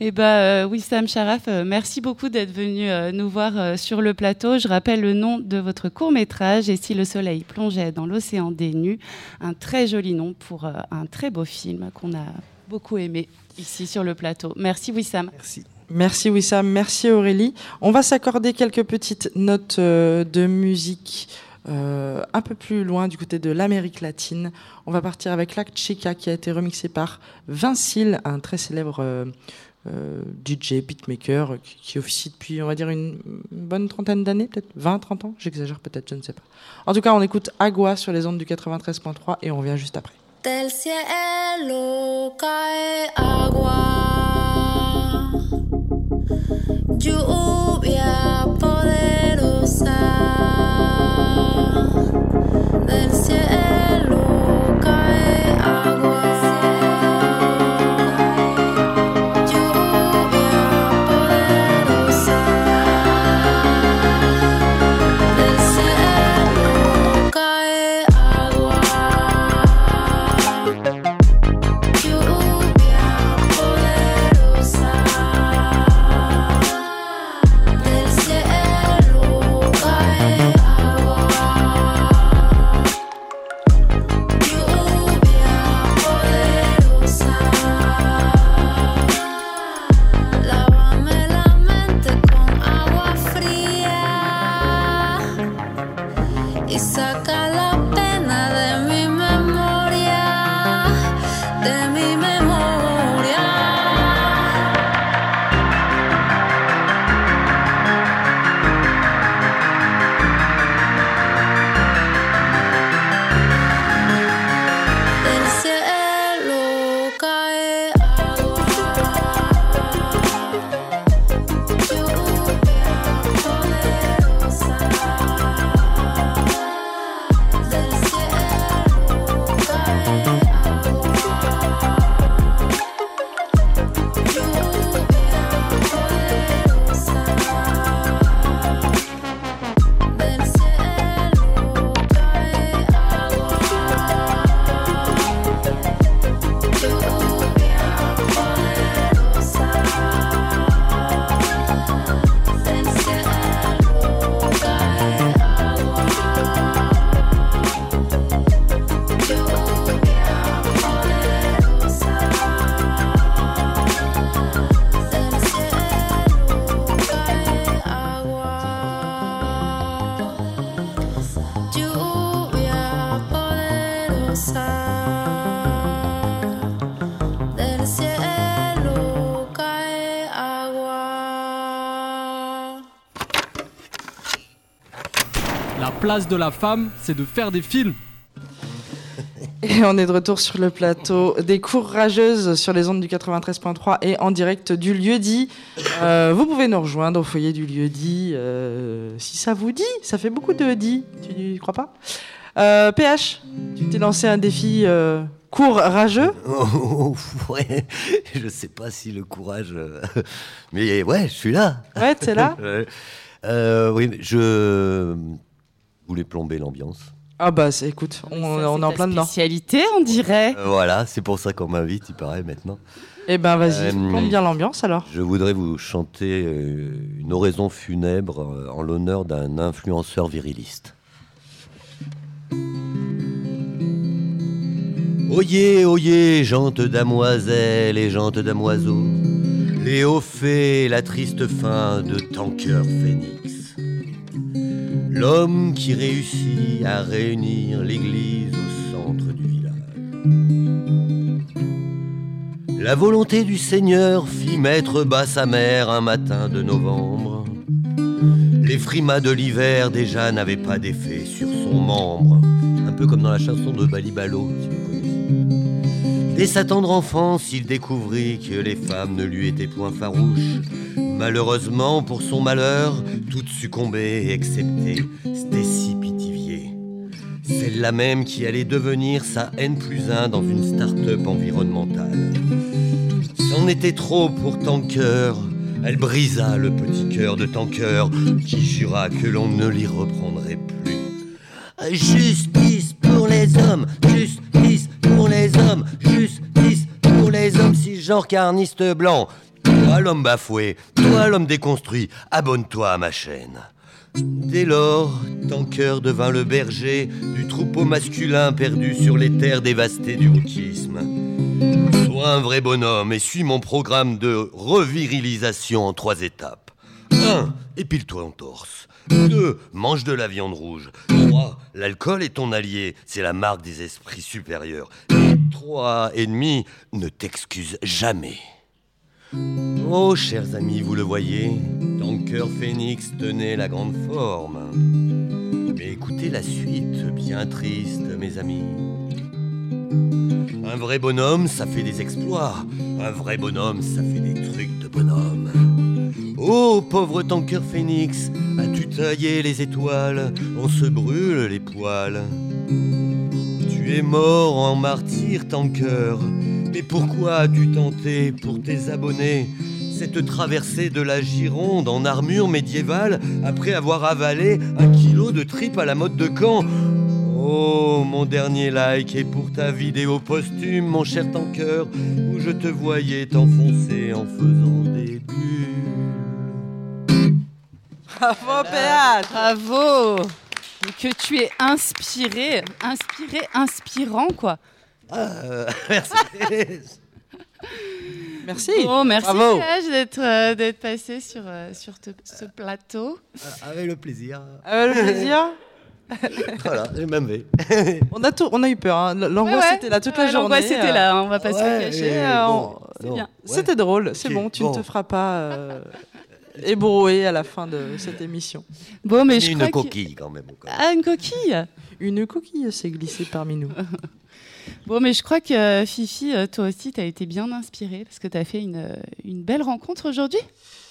Eh ben, euh, Wissam Sharaf, euh, merci beaucoup d'être venu euh, nous voir sur le plateau. Je rappelle le nom de votre court métrage, Et si le soleil plongeait dans l'océan des nus, un très joli nom pour un très beau film qu'on a beaucoup aimé ici sur le plateau. Merci Wissam. Merci. Merci Wissam, merci Aurélie. On va s'accorder quelques petites notes de musique. Euh, un peu plus loin du côté de l'Amérique latine. On va partir avec La Chica qui a été remixé par Vincile, un très célèbre euh, euh, DJ, beatmaker qui, officie depuis, on va dire, une, bonne trentaine d'années, peut-être 20, 30 ans, j'exagère peut-être, je ne sais pas. En tout cas, on écoute Agua sur les ondes du 93.3 et on revient juste après. lluvia por place de la femme, c'est de faire des films. Et on est de retour sur le plateau des cours rageuses sur les ondes du 93.3 et en direct du lieu dit. Euh, vous pouvez nous rejoindre au foyer du lieu dit euh, si ça vous dit. Ça fait beaucoup de dit, tu ne crois pas euh, PH, tu t'es lancé un défi euh, court rageux Oh, ouais, je sais pas si le courage. euh, Mais ouais, je suis là. Ouais, t'es là. Euh, Oui, mais je voulais plomber l'ambiance. Ah bah c'est- écoute, on, on est en plein dedans. Spécialité, on dirait. Euh, voilà, c'est pour ça qu'on m'invite, il paraît maintenant. Eh ben vas-y, Euh, plombe bien l'ambiance alors. Je voudrais vous chanter euh, une oraison funèbre euh, en l'honneur d'un influenceur viriliste. Oyez, oyez, gente damoiselle et gente damoiseau, les hauts faits, la triste fin de Tanker Phénix. L'homme qui réussit à réunir l'église au centre du village. La volonté du Seigneur fit mettre bas sa mère un matin de novembre. Les frimas de l'hiver déjà n'avaient pas d'effet sur son membre, un peu comme dans la chanson de Balibalo, si vous connaissez. Dès sa tendre enfance, il découvrit que les femmes ne lui étaient point farouches. Malheureusement, pour son malheur, toutes succombaient, excepté Stacy Pitivier. Celle-là même qui allait devenir sa N plus 1 dans une start-up environnementale. C'en était trop pour Tanker. Elle brisa le petit cœur de Tanker, qui jura que l'on ne l'y reprendrait plus. Justice pour les hommes, justice pour les hommes, justice pour les hommes cisgenres carnistes blancs. Toi l'homme bafoué, toi l'homme déconstruit, abonne-toi à ma chaîne. Dès lors, Tanker devint le berger du troupeau masculin perdu sur les terres dévastées du wokisme. Sois un vrai bonhomme et suis mon programme de revirilisation en trois étapes. 1. Épile-toi en torse. 2. Mange de la viande rouge. 3. L'alcool est ton allié, c'est la marque des esprits supérieurs. Et 3. Et demi, ne t'excuse jamais. Oh, chers amis, vous le voyez, Tanker Phoenix tenait la grande forme. Mais écoutez la suite, bien triste, mes amis. Un vrai bonhomme, ça fait des exploits. Un vrai bonhomme, ça fait des trucs de bonhomme. Oh, pauvre Tanker Phoenix, as-tu taillé les étoiles? On se brûle les poils. Tu es mort en martyr, Tanker. Mais pourquoi as-tu tenté pour tes abonnés? Cette traversée de la Gironde en armure médiévale après avoir avalé un kilo de tripes à la mode de Caen Oh, mon dernier like est pour ta vidéo posthume, mon cher Tanker, où je te voyais t'enfoncer en faisant des bulles. Bravo PH Bravo Que tu es inspiré, inspiré, inspirant quoi. Ah, merci. Merci. Bon, merci Bravo. PH d'être euh, d'être passé sur, euh, sur te- ce plateau. Avec le plaisir. Avec le plaisir voilà, j'ai même vu. on, a tout, on a eu peur, hein. l'angoisse Ouais, ouais. était là toute Ouais, la journée. l'angoisse était là, hein, on va pas se cacher. Euh. C'était drôle, c'est bon, tu bon. ne te feras pas ébrouer à la fin de cette émission. Bon, mais je une crois que- coquille quand même. encore. Ah, une coquille Une coquille s'est glissée parmi nous. Bon, mais je crois que euh, Fifi, euh, toi aussi, tu as été bien inspirée parce que tu as fait une, euh, une belle rencontre aujourd'hui,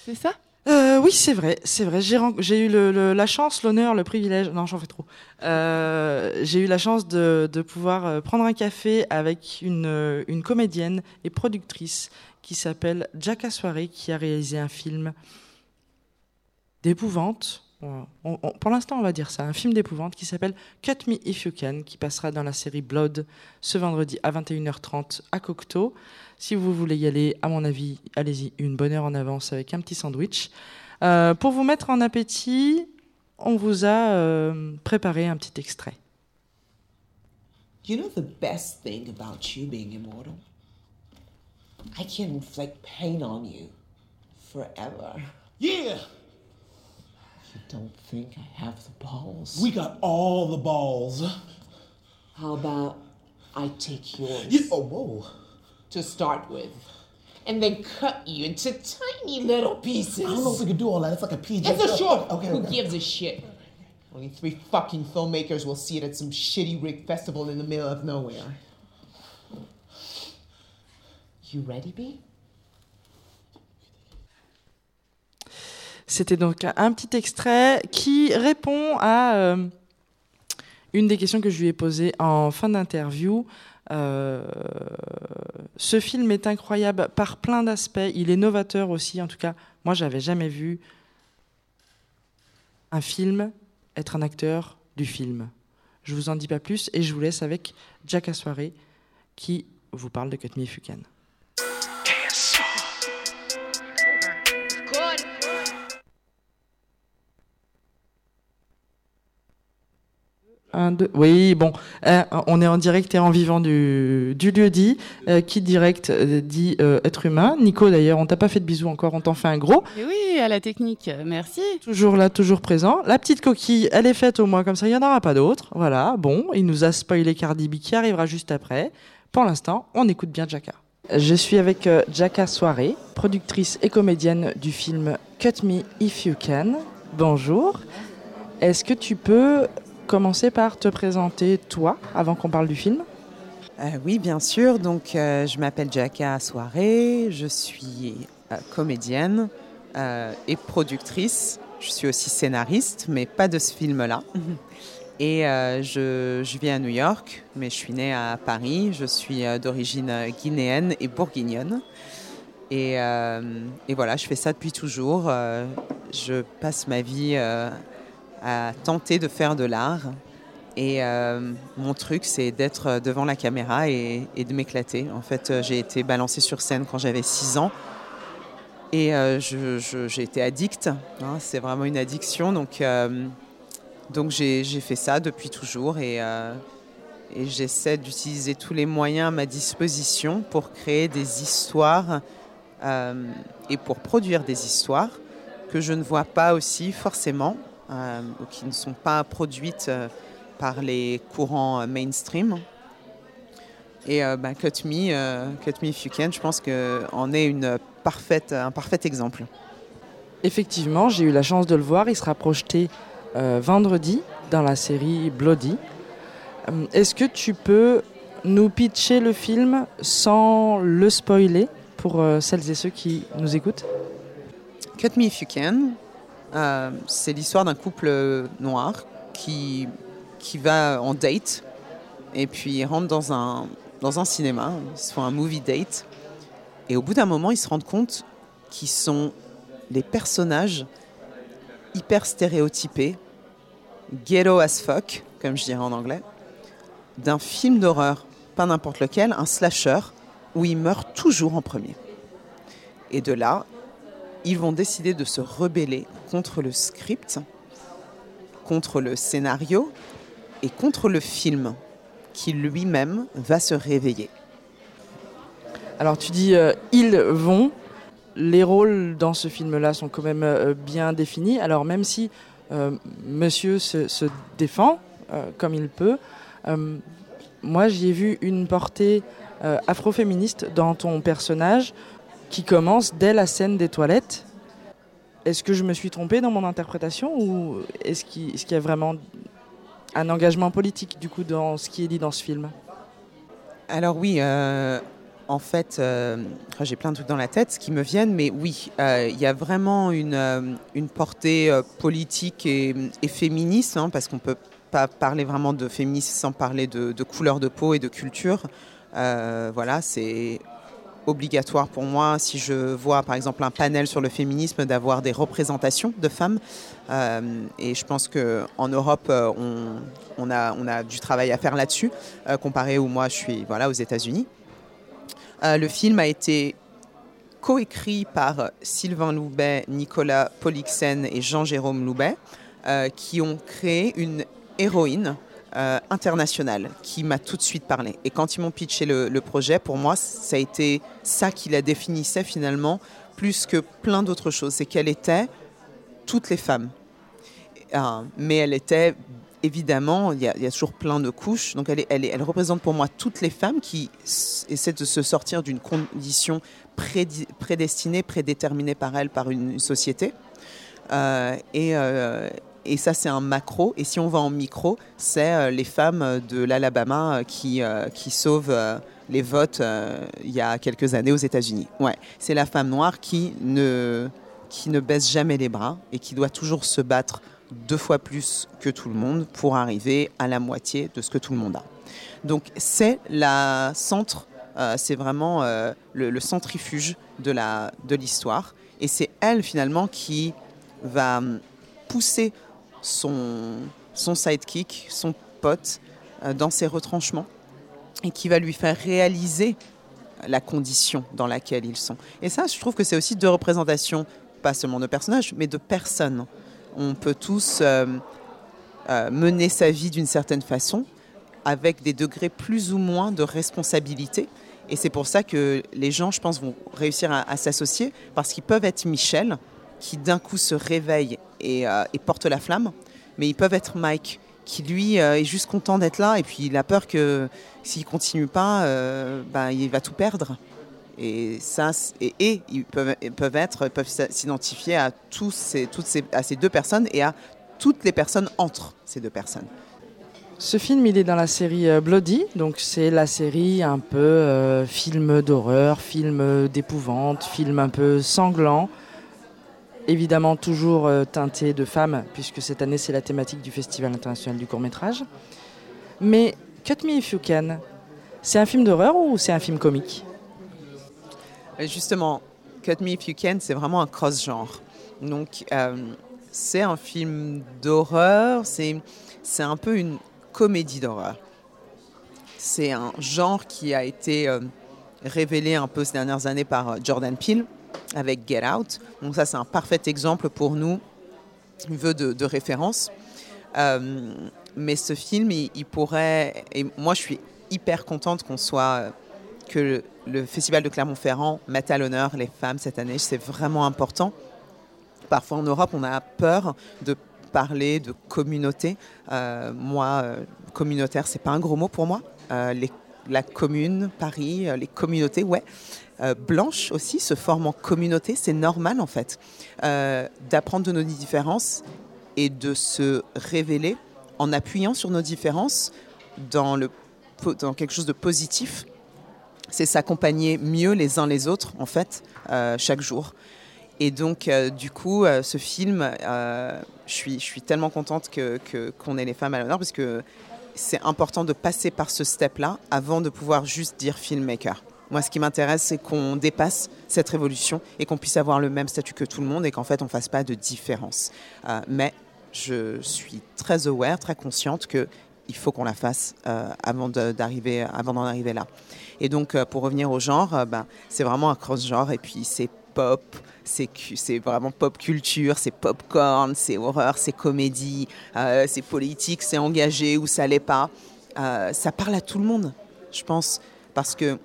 c'est ça? Euh, oui, c'est vrai, c'est vrai. J'ai eu le- le- la chance, l'honneur, le privilège. Non, j'en fais trop. Euh, j'ai eu la chance de, de pouvoir prendre un café avec une, une comédienne et productrice qui s'appelle Jacka Soirée, qui a réalisé un film d'épouvante. On- on- on- pour l'instant, on va dire ça, un film d'épouvante qui s'appelle Cut Me If You Can, qui passera dans la série Blood ce vendredi à 21h30 à Cocteau. Si vous voulez y aller, à mon avis, allez-y une bonne heure en avance avec un petit sandwich. Euh, pour vous mettre en appétit, on vous a euh, préparé un petit extrait. You know the best thing about you being immortal? I can inflict pain on you forever. Yeah! Don't think I have the balls? We got all the balls. How about I take yours? You, oh, whoa. To start with. And then cut you into tiny little pieces. I don't know if we could do all that. It's like a PJ. It's a short. Okay, Who okay. gives a shit? Only three fucking filmmakers will see it at some shitty rig festival in the middle of nowhere. You ready, B? C'était donc un petit extrait qui répond à euh, une des questions que je lui ai posées en fin d'interview. Euh, ce film est incroyable par plein d'aspects. Il est novateur aussi. En tout cas, moi, j'avais jamais vu un film être un acteur du film. Je vous en dis pas plus et je vous laisse avec Jack Assoiré qui vous parle de Cut Me If You Can. Un, deux. Oui, bon, euh, on est en direct et en vivant du, du lieu dit. Euh, qui direct euh, dit euh, être humain. Nico, d'ailleurs, on t'a pas fait de bisous encore, on t'en fait un gros. Et oui, à la technique, merci. Toujours là, toujours présent. La petite coquille, elle est faite au moins comme ça, il n'y en aura pas d'autres. Voilà, bon, il nous a spoilé Cardi B qui arrivera juste après. Pour l'instant, on écoute bien Jacka. Je suis avec euh, Jacka Soirée, productrice et comédienne du film Cut Me If You Can. Bonjour. Est-ce que tu peux commencer par te présenter toi avant qu'on parle du film Euh, oui, bien sûr. Donc, euh, je m'appelle Jacka Soirée. Je suis euh, comédienne et productrice. Je suis aussi scénariste, mais pas de ce film-là. Et je, je vis à New York, mais je suis née à Paris. Je suis d'origine guinéenne et bourguignonne. Et, et voilà, je fais ça depuis toujours. Je passe ma vie à tenter de faire de l'art. Et euh, mon truc, c'est d'être devant la caméra et, de m'éclater. En fait, euh, j'ai été balancée sur scène quand j'avais 6 ans. Et euh, j'ai été addict. hein, c'est vraiment une addiction. Donc, donc j'ai fait ça depuis toujours. Et, j'essaie d'utiliser tous les moyens à ma disposition pour créer des histoires et pour produire des histoires que je ne vois pas aussi forcément, ou qui ne sont pas produites euh, par les courants euh, mainstream. Et euh, bah, Cut, Me, euh, Cut Me If You Can, je pense qu'en est une parfaite, un parfait exemple. Effectivement, j'ai eu la chance de le voir. Il sera projeté euh, vendredi dans la série Bloody. Euh, Est-ce que tu peux nous pitcher le film sans le spoiler pour euh, celles et ceux qui nous écoutent? Cut Me If You Can, euh, c'est l'histoire d'un couple noir qui, qui va en date et puis ils rentrent dans un, dans un cinéma, ils font un movie date et au bout d'un moment ils se rendent compte qu'ils sont les personnages hyper stéréotypés, ghetto as fuck, comme je dirais en anglais, d'un film d'horreur, pas n'importe lequel, un slasher, où ils meurent toujours en premier. Et de là, ils vont décider de se rebeller contre le script, contre le scénario et contre le film qui lui-même va se réveiller. Alors tu dis euh, ils vont. Les rôles dans ce film-là sont quand même euh, bien définis. Alors même si euh, Monsieur se, défend comme il peut, moi j'y ai vu une portée afroféministe dans ton personnage qui commence dès la scène des toilettes. Est-ce que je me suis trompée dans mon interprétation ou est-ce qu'il y a vraiment un engagement politique du coup dans ce qui est dit dans ce film? Alors oui, euh, en fait, euh, j'ai plein de trucs dans la tête qui me viennent, mais oui, euh, il y a vraiment une, portée politique et, féministe, hein, parce qu'on peut pas parler vraiment de féminisme sans parler de, de couleur de peau et de culture. Voilà, c'est obligatoire pour moi, si je vois par exemple un panel sur le féminisme, d'avoir des représentations de femmes. Euh, et je pense qu'en Europe, euh, on, a, du travail à faire là-dessus, euh, comparé où moi je suis voilà, aux États-Unis. Le film a été coécrit par Sylvain Loubet, Nicolas Polixen et Jean-Jérôme Loubet, qui ont créé une héroïne euh, internationale qui m'a tout de suite parlé. Et quand ils m'ont pitché le, projet, pour moi, ça a été ça qui la définissait finalement, plus que plein d'autres choses. C'est qu'elle était toutes les femmes. Euh, mais elle était évidemment, il y, a, toujours plein de couches. Donc elle, représente pour moi toutes les femmes qui essaient de se sortir d'une condition prédestinée, prédéterminée par elle, par une, société. Euh, et, et ça, c'est un macro. Et si on va en micro, c'est les femmes de l'Alabama qui, qui sauvent les votes il y a quelques années aux États-Unis. Ouais, c'est la femme noire qui ne, qui ne baisse jamais les bras et qui doit toujours se battre deux fois plus que tout le monde pour arriver à la moitié de ce que tout le monde a. Donc c'est la centre, euh, c'est vraiment euh, le, centrifuge de la de l'histoire, et c'est elle finalement qui va hum, pousser son sidekick, son pote, euh, dans ses retranchements, et qui va lui faire réaliser la condition dans laquelle ils sont. Et ça, je trouve que c'est aussi deux représentations, pas seulement de personnages, mais de personnes. On peut tous mener sa vie d'une certaine façon, avec des degrés plus ou moins de responsabilité. Et c'est pour ça que les gens, je pense, vont réussir à, s'associer, parce qu'ils peuvent être Michel, qui d'un coup se réveille euh, et, porte la flamme, mais ils peuvent être Mike, qui lui euh, est juste content d'être là, et puis il a peur que s'il continue pas, euh, bah, il va tout perdre. Et ça, et, ils peuvent, peuvent être, peuvent s'identifier à tous ces, toutes ces, à ces deux personnes et à toutes les personnes entre ces deux personnes. Ce film, il est dans la série euh, Bloody, donc c'est la série un peu film d'horreur, film d'épouvante, film un peu sanglant. Évidemment, toujours euh, teinté de femmes, puisque cette année, c'est la thématique du Festival international du court-métrage. Mais Cut Me If You Can, c'est un film d'horreur ou c'est un film comique? Justement, Cut Me If You Can, c'est vraiment un cross-genre. Donc, c'est un film d'horreur, c'est un peu une comédie d'horreur. C'est un genre qui a été euh, révélé un peu ces dernières années par euh, Jordan Peele avec Get Out. Donc ça, c'est un parfait exemple pour nous, veut de, de référence. Euh, mais ce film, il, pourrait... Et moi, je suis hyper contente qu'on soit... que le Festival de Clermont-Ferrand mette à l'honneur les femmes cette année. C'est vraiment important. Parfois en Europe, on a peur de parler de communauté. Euh, moi, euh, communautaire, c'est pas un gros mot pour moi. Euh, la commune, Paris, les communautés, ouais. Blanches aussi se forment en communauté, c'est normal en fait. D'apprendre de nos différences et de se révéler en appuyant sur nos différences dans, quelque chose de positif. C'est s'accompagner mieux les uns les autres en fait chaque jour. Et donc, euh, du coup, euh, ce film, euh, je, suis, tellement contente que, qu'on ait les femmes à l'honneur parce que c'est important de passer par ce step-là avant de pouvoir juste dire filmmaker. Moi, ce qui m'intéresse, c'est qu'on dépasse cette révolution et qu'on puisse avoir le même statut que tout le monde et qu'en fait, on ne fasse pas de différence. mais je suis très aware, très consciente que il faut qu'on la fasse avant d'arriver, avant d'en arriver là. Et donc, pour revenir au genre, ben, c'est vraiment un cross-genre et puis c'est pop, c'est vraiment pop culture, c'est popcorn, c'est horreur, c'est comédie, euh, c'est politique, c'est engagé ou ça l'est pas. Euh, ça parle à tout le monde, je pense, parce que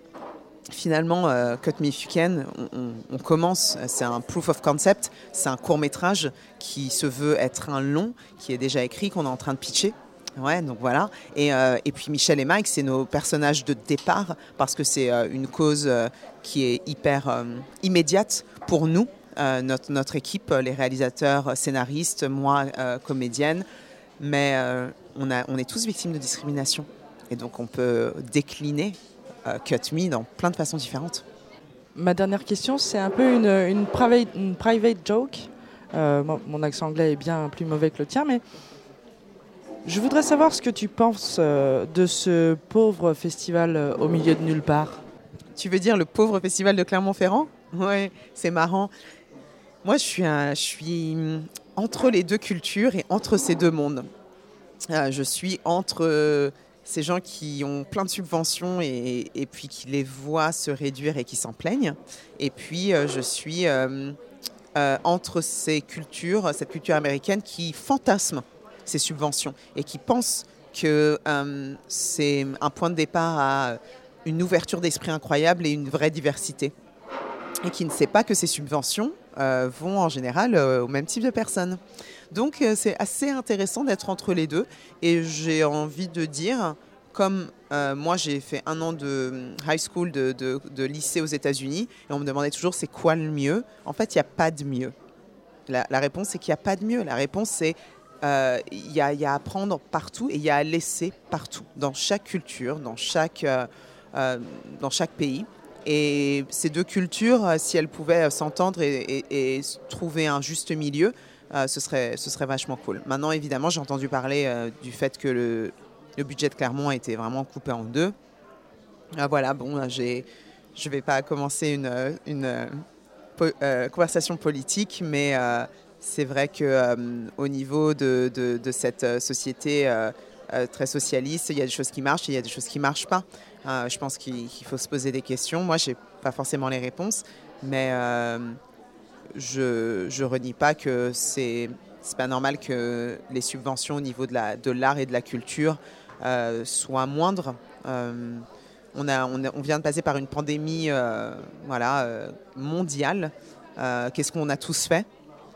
finalement, euh, Cut Me If You Can, on, commence, c'est un proof of concept, c'est un court métrage qui se veut être un long, qui est déjà écrit, qu'on est en train de pitcher. Ouais, donc voilà. Et, et, puis Michel et Mike, c'est nos personnages de départ parce que c'est une cause qui est hyper immédiate pour nous, euh, notre, équipe, les réalisateurs, scénaristes, moi, euh, comédienne, mais euh, on est tous victimes de discrimination. Et donc on peut décliner Cut Me dans plein de façons différentes. Ma dernière question, c'est un peu une, une, private, une private joke. mon accent anglais est bien plus mauvais que le tien, mais je voudrais savoir ce que tu penses de ce pauvre festival au milieu de nulle part. Tu veux dire le pauvre festival de Clermont-Ferrand? Oui, c'est marrant. Moi, je suis, je suis entre les deux cultures et entre ces deux mondes. Euh, je suis entre euh, ces gens qui ont plein de subventions et, puis qui les voient se réduire et qui s'en plaignent. Et puis, euh, je suis entre ces cultures, cette culture américaine qui fantasme ces subventions et qui pense que c'est un point de départ à une ouverture d'esprit incroyable et une vraie diversité. Et qui ne sait pas que ces subventions euh, vont en général euh, au même type de personnes. Donc euh, c'est assez intéressant d'être entre les deux. Et j'ai envie de dire, comme moi j'ai fait un an de high school, de, lycée aux États-Unis, et on me demandait toujours c'est quoi le mieux? En fait, il n'y a pas de mieux. La, réponse c'est qu'il n'y a pas de mieux. La réponse c'est euh, il y, a, à apprendre partout et il y a à laisser partout, dans chaque culture, dans chaque, euh, euh, dans chaque pays. Et ces deux cultures, si elles pouvaient s'entendre et, trouver un juste milieu, ce, serait, ce serait vachement cool. Maintenant, évidemment, j'ai entendu parler du fait que le, budget de Clermont a été vraiment coupé en deux. voilà, bon, je ne vais pas commencer une, une conversation politique, mais c'est vrai que euh, au niveau de, de, cette euh, société euh, très socialiste, il y a des choses qui marchent et il y a des choses qui ne marchent pas. je pense qu'il faut se poser des questions. Moi, je n'ai pas forcément les réponses, mais je ne renie pas que c'est n'est pas normal que les subventions au niveau de l'art de et de la culture soient moindres. On, a, on, vient de passer par une pandémie voilà, mondiale. Qu'est-ce qu'on a tous fait?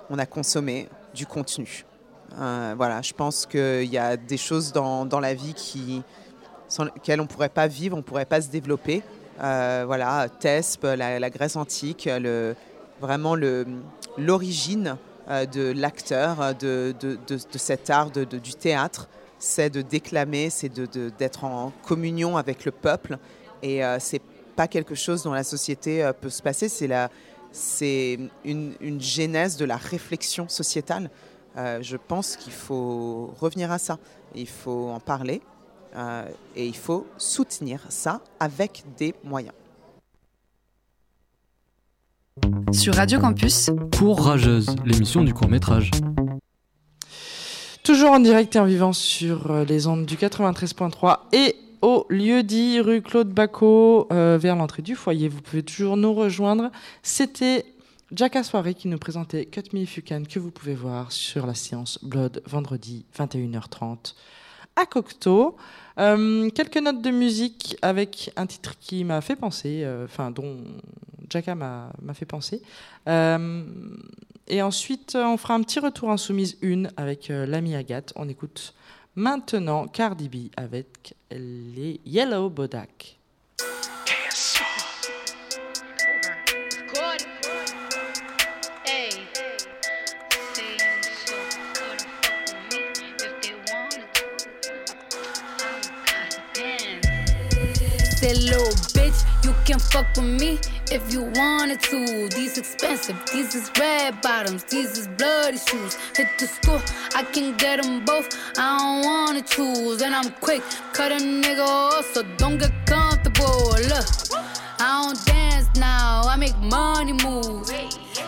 On a consommé du contenu. Euh, voilà, je pense qu'il y a des choses dans, dans, la vie qui, sans lesquelles on ne pourrait pas vivre, on ne pourrait pas se développer. Euh, voilà, Thespe, la, la, Grèce antique, le, vraiment l'origine euh, de l'acteur, de, de, de, de, cet art du théâtre, c'est de déclamer, c'est d'être en communion avec le peuple. Et euh, c'est pas quelque chose dont la société euh, peut se passer, c'est la c'est une, une, genèse de la réflexion sociétale. Euh, je pense qu'il faut revenir à ça. Il faut en parler euh, et il faut soutenir ça avec des moyens. Sur Radio Campus. Pour Rageuse, l'émission du court métrage. Toujours en direct et en vivant sur euh, les ondes du 93.3 et au lieu dit rue Claude Bacot, euh, vers l'entrée du foyer. Vous pouvez toujours nous rejoindre. C'était Jack Soirée qui nous présentait Cut Me If You Can, que vous pouvez voir sur la séance Blood vendredi 21h30 à Cocteau. Euh, quelques notes de musique avec un titre qui m'a fait penser, euh, enfin dont Jacka m'a fait penser. Euh, et ensuite, on fera un petit retour en soumise une avec euh, l'ami Agathe. On écoute Maintenant, Cardi B avec les Yellow Bodak. Can fuck with me if you wanted to. These expensive, these is red bottoms, these is bloody shoes. Hit the school, I can get them both. I don't wanna choose, and I'm quick, cut a nigga off, so don't get comfortable. Look, I don't dance now, I make money moves.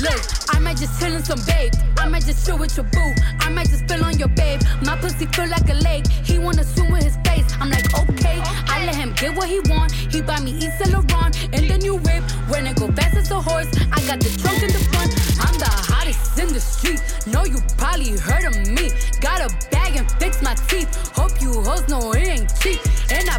Look, I might just chill in some babe. I might just chill with your boo. I might just spill on your babe. My pussy feel like a lake. He wanna swim with his face. I'm like, okay. I let him get what he want. He buy me East Laurent and the new whip. When it go fast as a horse, I got the trunk in the front. I'm the hottest in the street. Know you probably heard of me. Got a bag and fix my teeth. Hope you hoes know it ain't cheap. And I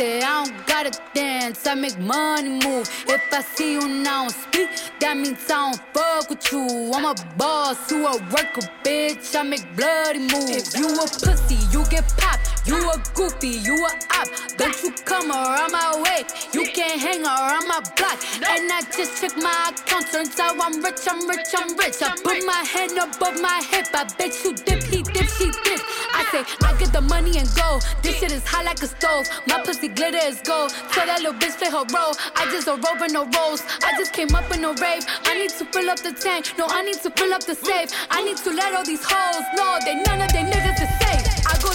I don't gotta dance, I make money move. If I see you now speak, that means I don't fuck with you. I'm a boss, you a worker, bitch. I make bloody moves. If you a pussy, you get popped. You a goofy, you a op. Don't you come around my way. You can't hang around my block. And I just check my account. Turns out I'm rich, I'm rich, I'm rich. I put my hand above my hip. I bet you dip, he dip, she dip. I say, I get the money and go. This shit is hot like a stove. My pussy glitter is gold. Tell that little bitch play her role. I just a and no rolls. I just came up in a rave. I need to fill up the tank. No, I need to fill up the safe. I need to let all these hoes know that none of they niggas is safe.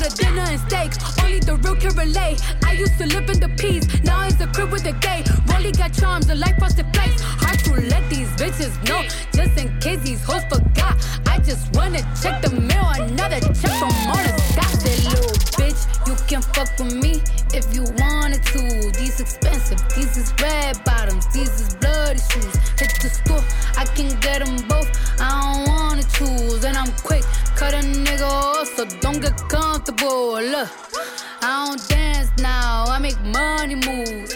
To dinner and steak. Only the real can relate. I used to live in the peace. Now it's a crib with a gay. Rolly got charms, the life frosted flakes. Hard to let these bitches know. Just in case these hoes forgot. I just wanna check the mail. Another check from Mona Scott. That little bitch, you can fuck with me if you wanted to. These expensive, these is red bottoms, these is bloody shoes. Hit the store, I can get them both. I don't wanna choose, and I'm quick. Cut a nigga off, so don't get comfortable. Look, I don't dance now, I make money moves.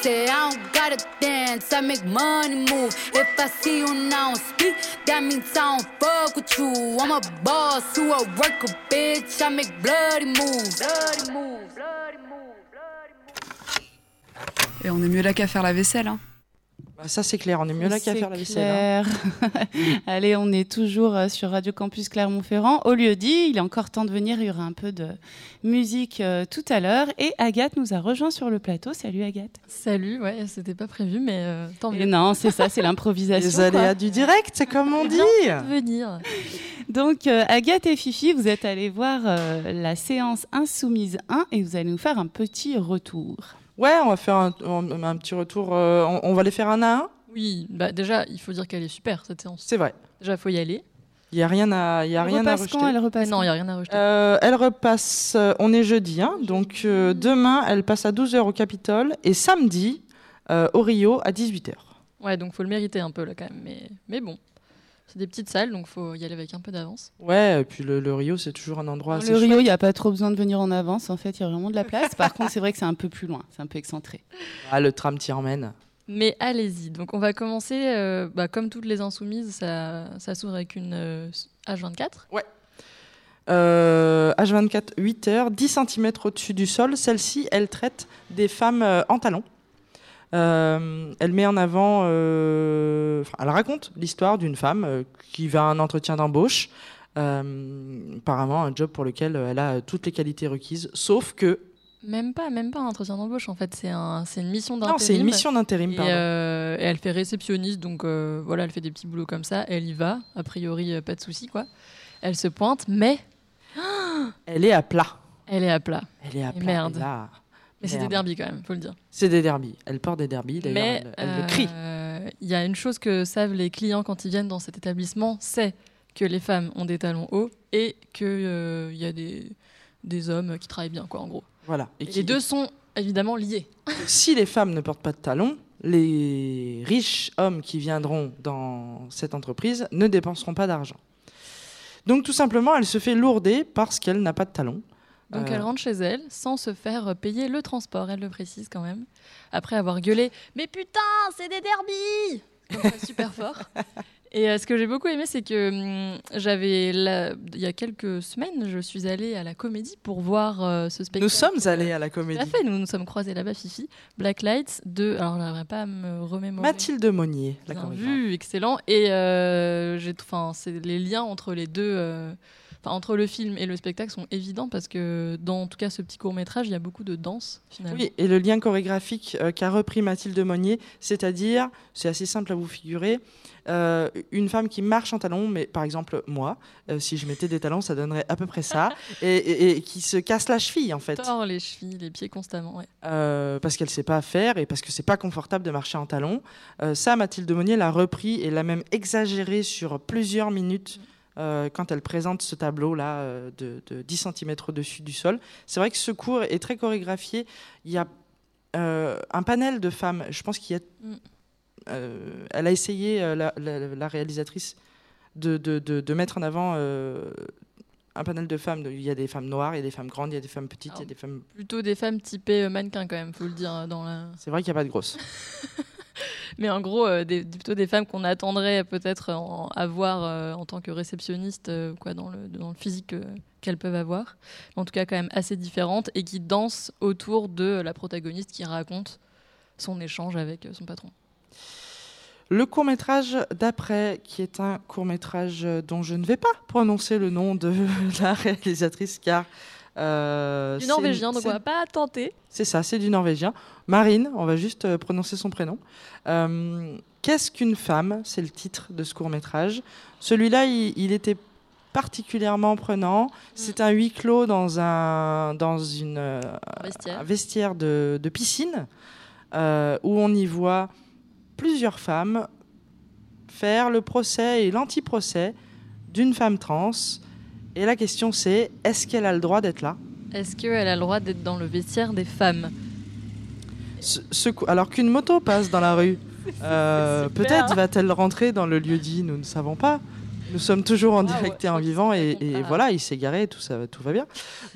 Say I don't gotta dance, I make money move. If I see you now speak, that means I don't fuck with you. I'm a boss who a worker, bitch. I make bloody moves. Bloody moves. Et on est mieux là qu'à faire la vaisselle. Hein. Bah, ça c'est clair, on est mieux là qu'à faire la vaisselle. hein. clair. Allez, on est toujours euh, sur Radio Campus Clermont-Ferrand. Au lieu dit, il est encore temps de venir. Il y aura un peu de musique euh, tout à l'heure. Et Agathe nous a rejoint sur le plateau. Salut Agathe. Salut, ouais, c'était pas prévu, mais euh, tant mieux. Et non, c'est ça, c'est l'improvisation. Les aléas quoi. du direct, c'est comme on dit. venir. Donc, euh, Agathe et Fifi, vous êtes allés voir euh, la séance Insoumise 1 et vous allez nous faire un petit retour. Ouais, on va faire un, un- un petit retour. euh, on, on va les faire un à un. Oui, bah déjà, il faut dire qu'elle est super cette séance. C'est vrai. Déjà, faut y aller. Il y a rien à, il y a Elle rien à repasse rejeter. quand Elle repasse Non, il y a rien à rejeter. Euh, elle repasse, euh, on est jeudi, hein, donc euh, demain elle passe à 12h au Capitole et samedi euh, au Rio à 18h. Ouais, donc faut le mériter un peu là quand même, mais mais bon, c'est des petites salles, donc faut y aller avec un peu d'avance. Ouais, et puis le, le Rio c'est toujours un endroit assez Le Rio, il n'y a pas trop besoin de venir en avance. En fait, il y a vraiment de la place. Par contre, c'est vrai que c'est un peu plus loin. C'est un peu excentré. Ah, le tram t'y emmène. Mais allez-y. Donc on va commencer, euh, bah, comme toutes les insoumises, ça, ça s'ouvre avec une euh, H24. Ouais. Euh, H24, 8 heures, 10 cm au-dessus du sol. Celle-ci, elle traite des femmes euh, en talons. Euh, elle met en avant, euh, elle raconte l'histoire d'une femme euh, qui va à un entretien d'embauche, euh, apparemment un job pour lequel elle a toutes les qualités requises, sauf que Même pas, même pas un entretien d'embauche. En fait, c'est un, une mission d'intérim. Non, c'est une mission d'intérim, Et, et elle fait réceptionniste, donc voilà, elle fait des petits boulots comme ça. Elle y va, a priori, pas de souci, quoi. Elle se pointe, mais elle est à plat. elle est à plat. Elle est à Et plat. Merde. et là, Mais c'est des derbies quand même, faut le dire. C'est des derbies. Elle porte des derbies, d'ailleurs, Mais elle, elle le crie. euh, il y a une chose que savent les clients quand ils viennent dans cet établissement, c'est que les femmes ont des talons hauts et qu'il y a des, des hommes qui travaillent bien, quoi, en gros. Voilà. Et Et les deux sont évidemment liés. si les femmes ne portent pas de talons, les riches hommes qui viendront dans cette entreprise ne dépenseront pas d'argent. Donc tout simplement, elle se fait lourder parce qu'elle n'a pas de talons. Donc Euh, elle rentre chez elle sans se faire payer le transport, elle le précise quand même. Après avoir gueulé Mais putain, c'est des derbies super fort. Et euh, ce que j'ai beaucoup aimé, c'est que hum, j'avais, la- il y a quelques semaines, je suis allée à la comédie pour voir euh, ce spectacle. Nous sommes allés à la Tout à comédie. fait, nous nous sommes croisés là-bas, Fifi. Black Lights de. Alors, j'arriverai pas à me remémorer. Mathilde Monnier, la Bien comédienne. vu, excellent. Et euh, j'ai, enfin, c'est les liens entre les deux, euh, entre le film et le spectacle sont évidents parce que dans en tout cas ce petit court métrage, il y a beaucoup de danse finalement. Oui, et le lien chorégraphique euh, qu'a repris Mathilde Monnier, c'est-à-dire, c'est assez simple à vous figurer, euh, une femme qui marche en talons, mais par exemple moi, euh, si je mettais des talons, ça donnerait à peu près ça, et, et- et qui se casse la cheville en fait. Tord les chevilles, les pieds constamment. Ouais. Euh, parce qu'elle sait pas faire et parce que c'est pas confortable de marcher en talons. Ça, Mathilde Monnier l'a repris et l'a même exagéré sur plusieurs minutes euh, quand elle présente ce tableau-là euh, de, de 10 cm au-dessus du sol. C'est vrai que ce cours est très chorégraphié. Il y a euh, un panel de femmes. Je pense qu'il y a. Mm. euh, elle a essayé, la, la- la réalisatrice, de, de- de- mettre en avant. un panel de femmes, il y a des femmes noires, il y a des femmes grandes, il y a des femmes petites, il y a des femmes Plutôt des femmes typées mannequins quand même, faut le dire dans la. c'est vrai qu'il n'y a pas de grosses. Mais en gros, euh, plutôt des femmes qu'on attendrait peut-être avoir euh, en tant que réceptionniste, euh, quoi, dans le, dans le physique euh, qu'elles peuvent avoir. En tout cas, quand même assez différentes et qui dansent autour de la protagoniste qui raconte son échange avec son patron. Le court métrage d'après, qui est un court métrage dont je ne vais pas prononcer le nom de la réalisatrice, car euh, Du norvégien, donc on va pas tenter. C'est ça, c'est du norvégien. Marine, on va juste euh, prononcer son prénom. Euh, Qu'est-ce qu'une femme? C'est le titre de ce court métrage. Celui-là, il, il était particulièrement prenant. C'est un huis clos dans un dans une Vestiaire. un vestiaire de, de piscine euh, où on y voit plusieurs femmes faire le procès et l'anti-procès d'une femme trans. Et la question c'est est-ce qu'elle a le droit d'être là? Est-ce qu'elle a le droit d'être dans le vestiaire des femmes? Ce- ce cou- alors qu'une moto passe dans la rue, euh, peut-être va-t-elle rentrer dans le lieu dit, nous ne savons pas. Nous sommes toujours en direct et en vivant et, et voilà, il s'est garé, tout, ça, tout va bien.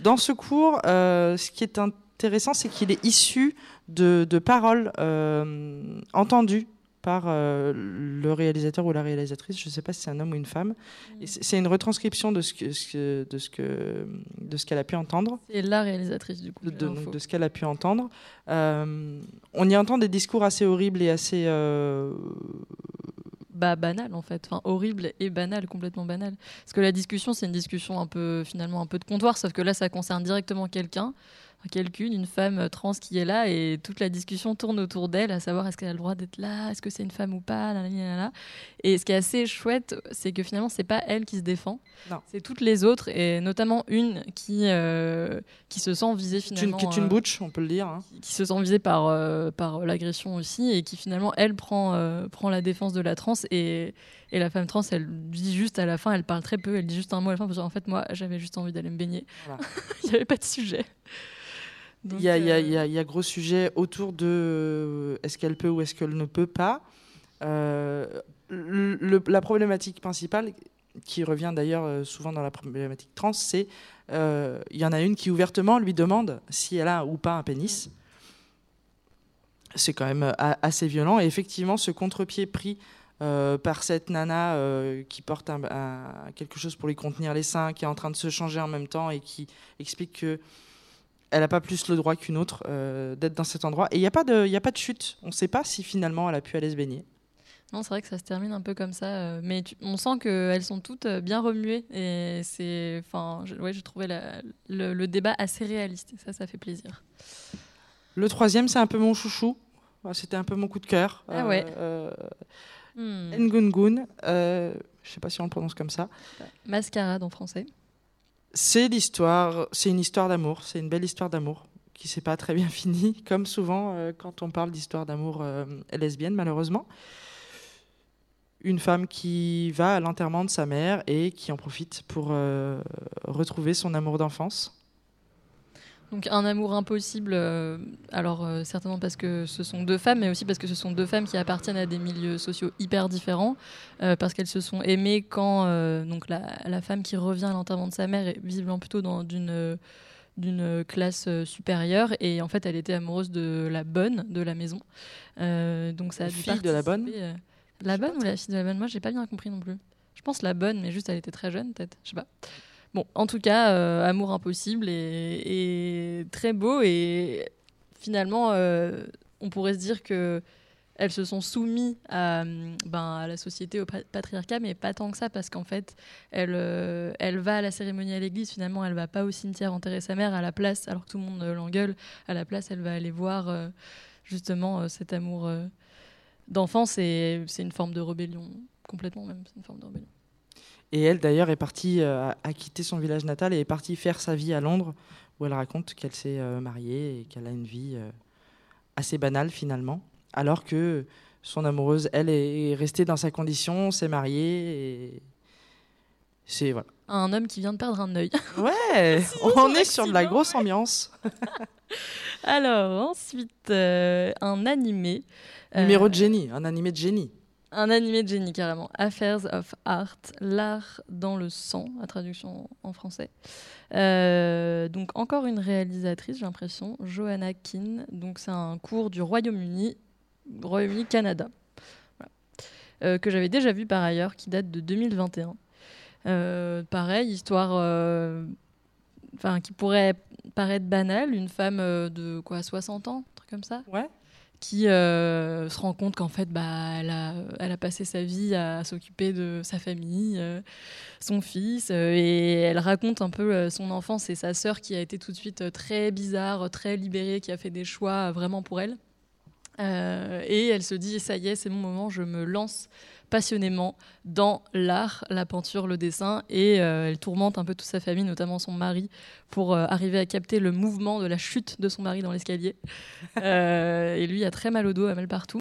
Dans ce cours, euh, ce qui est intéressant, c'est qu'il est issu de, de paroles euh, entendues par euh, le réalisateur ou la réalisatrice, je ne sais pas si c'est un homme ou une femme. Et c'est une retranscription de ce que, de ce que de ce qu'elle a pu entendre C'est la réalisatrice du coup. donc de ce qu'elle a pu entendre. Euh, on y entend des discours assez horribles et assez. euh, bah, banal en fait, enfin horrible et banal, complètement banal. Parce que la discussion, c'est une discussion un peu finalement un peu de comptoir, sauf que là, ça concerne directement quelqu'un, quelqu'une, une femme trans qui est là, et toute la discussion tourne autour d'elle, à savoir est-ce qu'elle a le droit d'être là, est-ce que c'est une femme ou pas. Et ce qui est assez chouette, c'est que finalement, c'est pas elle qui se défend, c'est toutes les autres, et notamment une qui euh, qui se sent visée finalement. qui est une euh, butch, on peut le dire. hein. qui se sent visée par, euh, par l'agression aussi et qui finalement elle prend, euh, prend la défense de la trans et, et la femme trans elle dit juste à la fin elle parle très peu elle dit juste un mot à la fin parce qu'en fait moi j'avais juste envie d'aller me baigner Voilà. il n'y avait pas de sujet Il y, a, y y y gros sujet autour de euh, est-ce qu'elle peut ou est-ce qu'elle ne peut pas. Euh, le- la problématique principale, qui revient d'ailleurs euh, souvent dans la problématique trans, c'est euh, il y en a une qui ouvertement lui demande si elle a ou pas un pénis. C'est quand même assez violent. Et effectivement, ce contre-pied pris euh, par cette nana euh, qui porte un- un- quelque chose pour lui contenir les seins, qui est en train de se changer en même temps et qui explique que elle n'a pas plus le droit qu'une autre euh, d'être dans cet endroit. Et il n'y a, pas de- y a pas de chute. On ne sait pas si finalement elle a pu aller se baigner. non c'est vrai que ça se termine un peu comme ça euh, mais tu- on sent qu'elles sont toutes euh, bien remuées et c'est enfin je- ouais j'ai trouvé la- le, le débat assez réaliste et ça ça fait plaisir Le troisième, c'est un peu mon chouchou. Ah, C'était un peu mon coup de cœur. Ah ouais. Euh, Hmm. Ngungun. Je ne sais pas si on le prononce comme ça. mascarade en français C'est l'histoire, c'est une histoire d'amour, c'est une belle histoire d'amour qui s'est pas très bien finie, comme souvent euh, quand on parle d'histoire d'amour euh, lesbienne, malheureusement. Une femme qui va à l'enterrement de sa mère et qui en profite pour euh, retrouver son amour d'enfance. Donc un amour impossible, euh, alors euh, certainement parce que ce sont deux femmes, mais aussi parce que ce sont deux femmes qui appartiennent à des milieux sociaux hyper différents, euh, parce qu'elles se sont aimées quand donc la, la femme qui revient à l'enterrement de sa mère est visiblement plutôt dans d'une d'une classe supérieure et en fait elle était amoureuse de la bonne de la maison. Donc ça a La fille de la bonne La bonne ou la fille de la bonne? Moi j'ai pas bien compris non plus. Je pense la bonne, mais juste elle était très jeune peut-être, je sais pas. Bon, en tout cas, euh, amour impossible et très beau. Et finalement, euh, on pourrait se dire que elles se sont soumises à, hum, ben, la société, au pa- patriarcat, mais pas tant que ça, parce qu'en fait, elle, euh, va à la cérémonie à l'église, finalement, elle va pas au cimetière enterrer sa mère à la place, alors que tout le monde euh, l'engueule. À la place, elle va aller voir euh, justement euh, cet amour euh, d'enfance, et c'est une forme de rébellion, complètement même, c'est une forme de rébellion. Et elle, d'ailleurs, est partie, euh, a quitté son village natal et est partie faire sa vie à Londres, où elle raconte qu'elle s'est euh, mariée et qu'elle a une vie euh, assez banale finalement, alors que son amoureuse, elle, est restée dans sa condition, s'est mariée et c'est voilà. Un homme qui vient de perdre un œil. Ouais, on est sur de la grosse ambiance. Alors, ensuite, euh, un animé. Numéro de génie, un animé de génie. Un animé de génie, carrément. Affairs of Art, l'art dans le sang, la traduction en français. Euh, donc, encore une réalisatrice, j'ai l'impression, Johanna Keane. Donc, c'est un cours du Royaume-Uni, Royaume-Uni-Canada. euh, que j'avais déjà vu par ailleurs, qui date de 2021. Euh, pareil, histoire enfin, qui pourrait paraître banale, une femme de quoi 60 ans, un truc comme ça? Ouais. Qui euh, se rend compte qu'en fait, bah, elle, a, passé sa vie à s'occuper de sa famille, euh, son fils, euh, et elle raconte un peu son enfance et sa sœur qui a été tout de suite très bizarre, très libérée, qui a fait des choix vraiment pour elle. Et elle se dit, ça y est, c'est mon moment, je me lance passionnément dans l'art, la peinture, le dessin, et euh, elle tourmente un peu toute sa famille, notamment son mari, pour euh, arriver à capter le mouvement de la chute de son mari dans l'escalier. Euh, et lui a très mal au dos, a mal partout.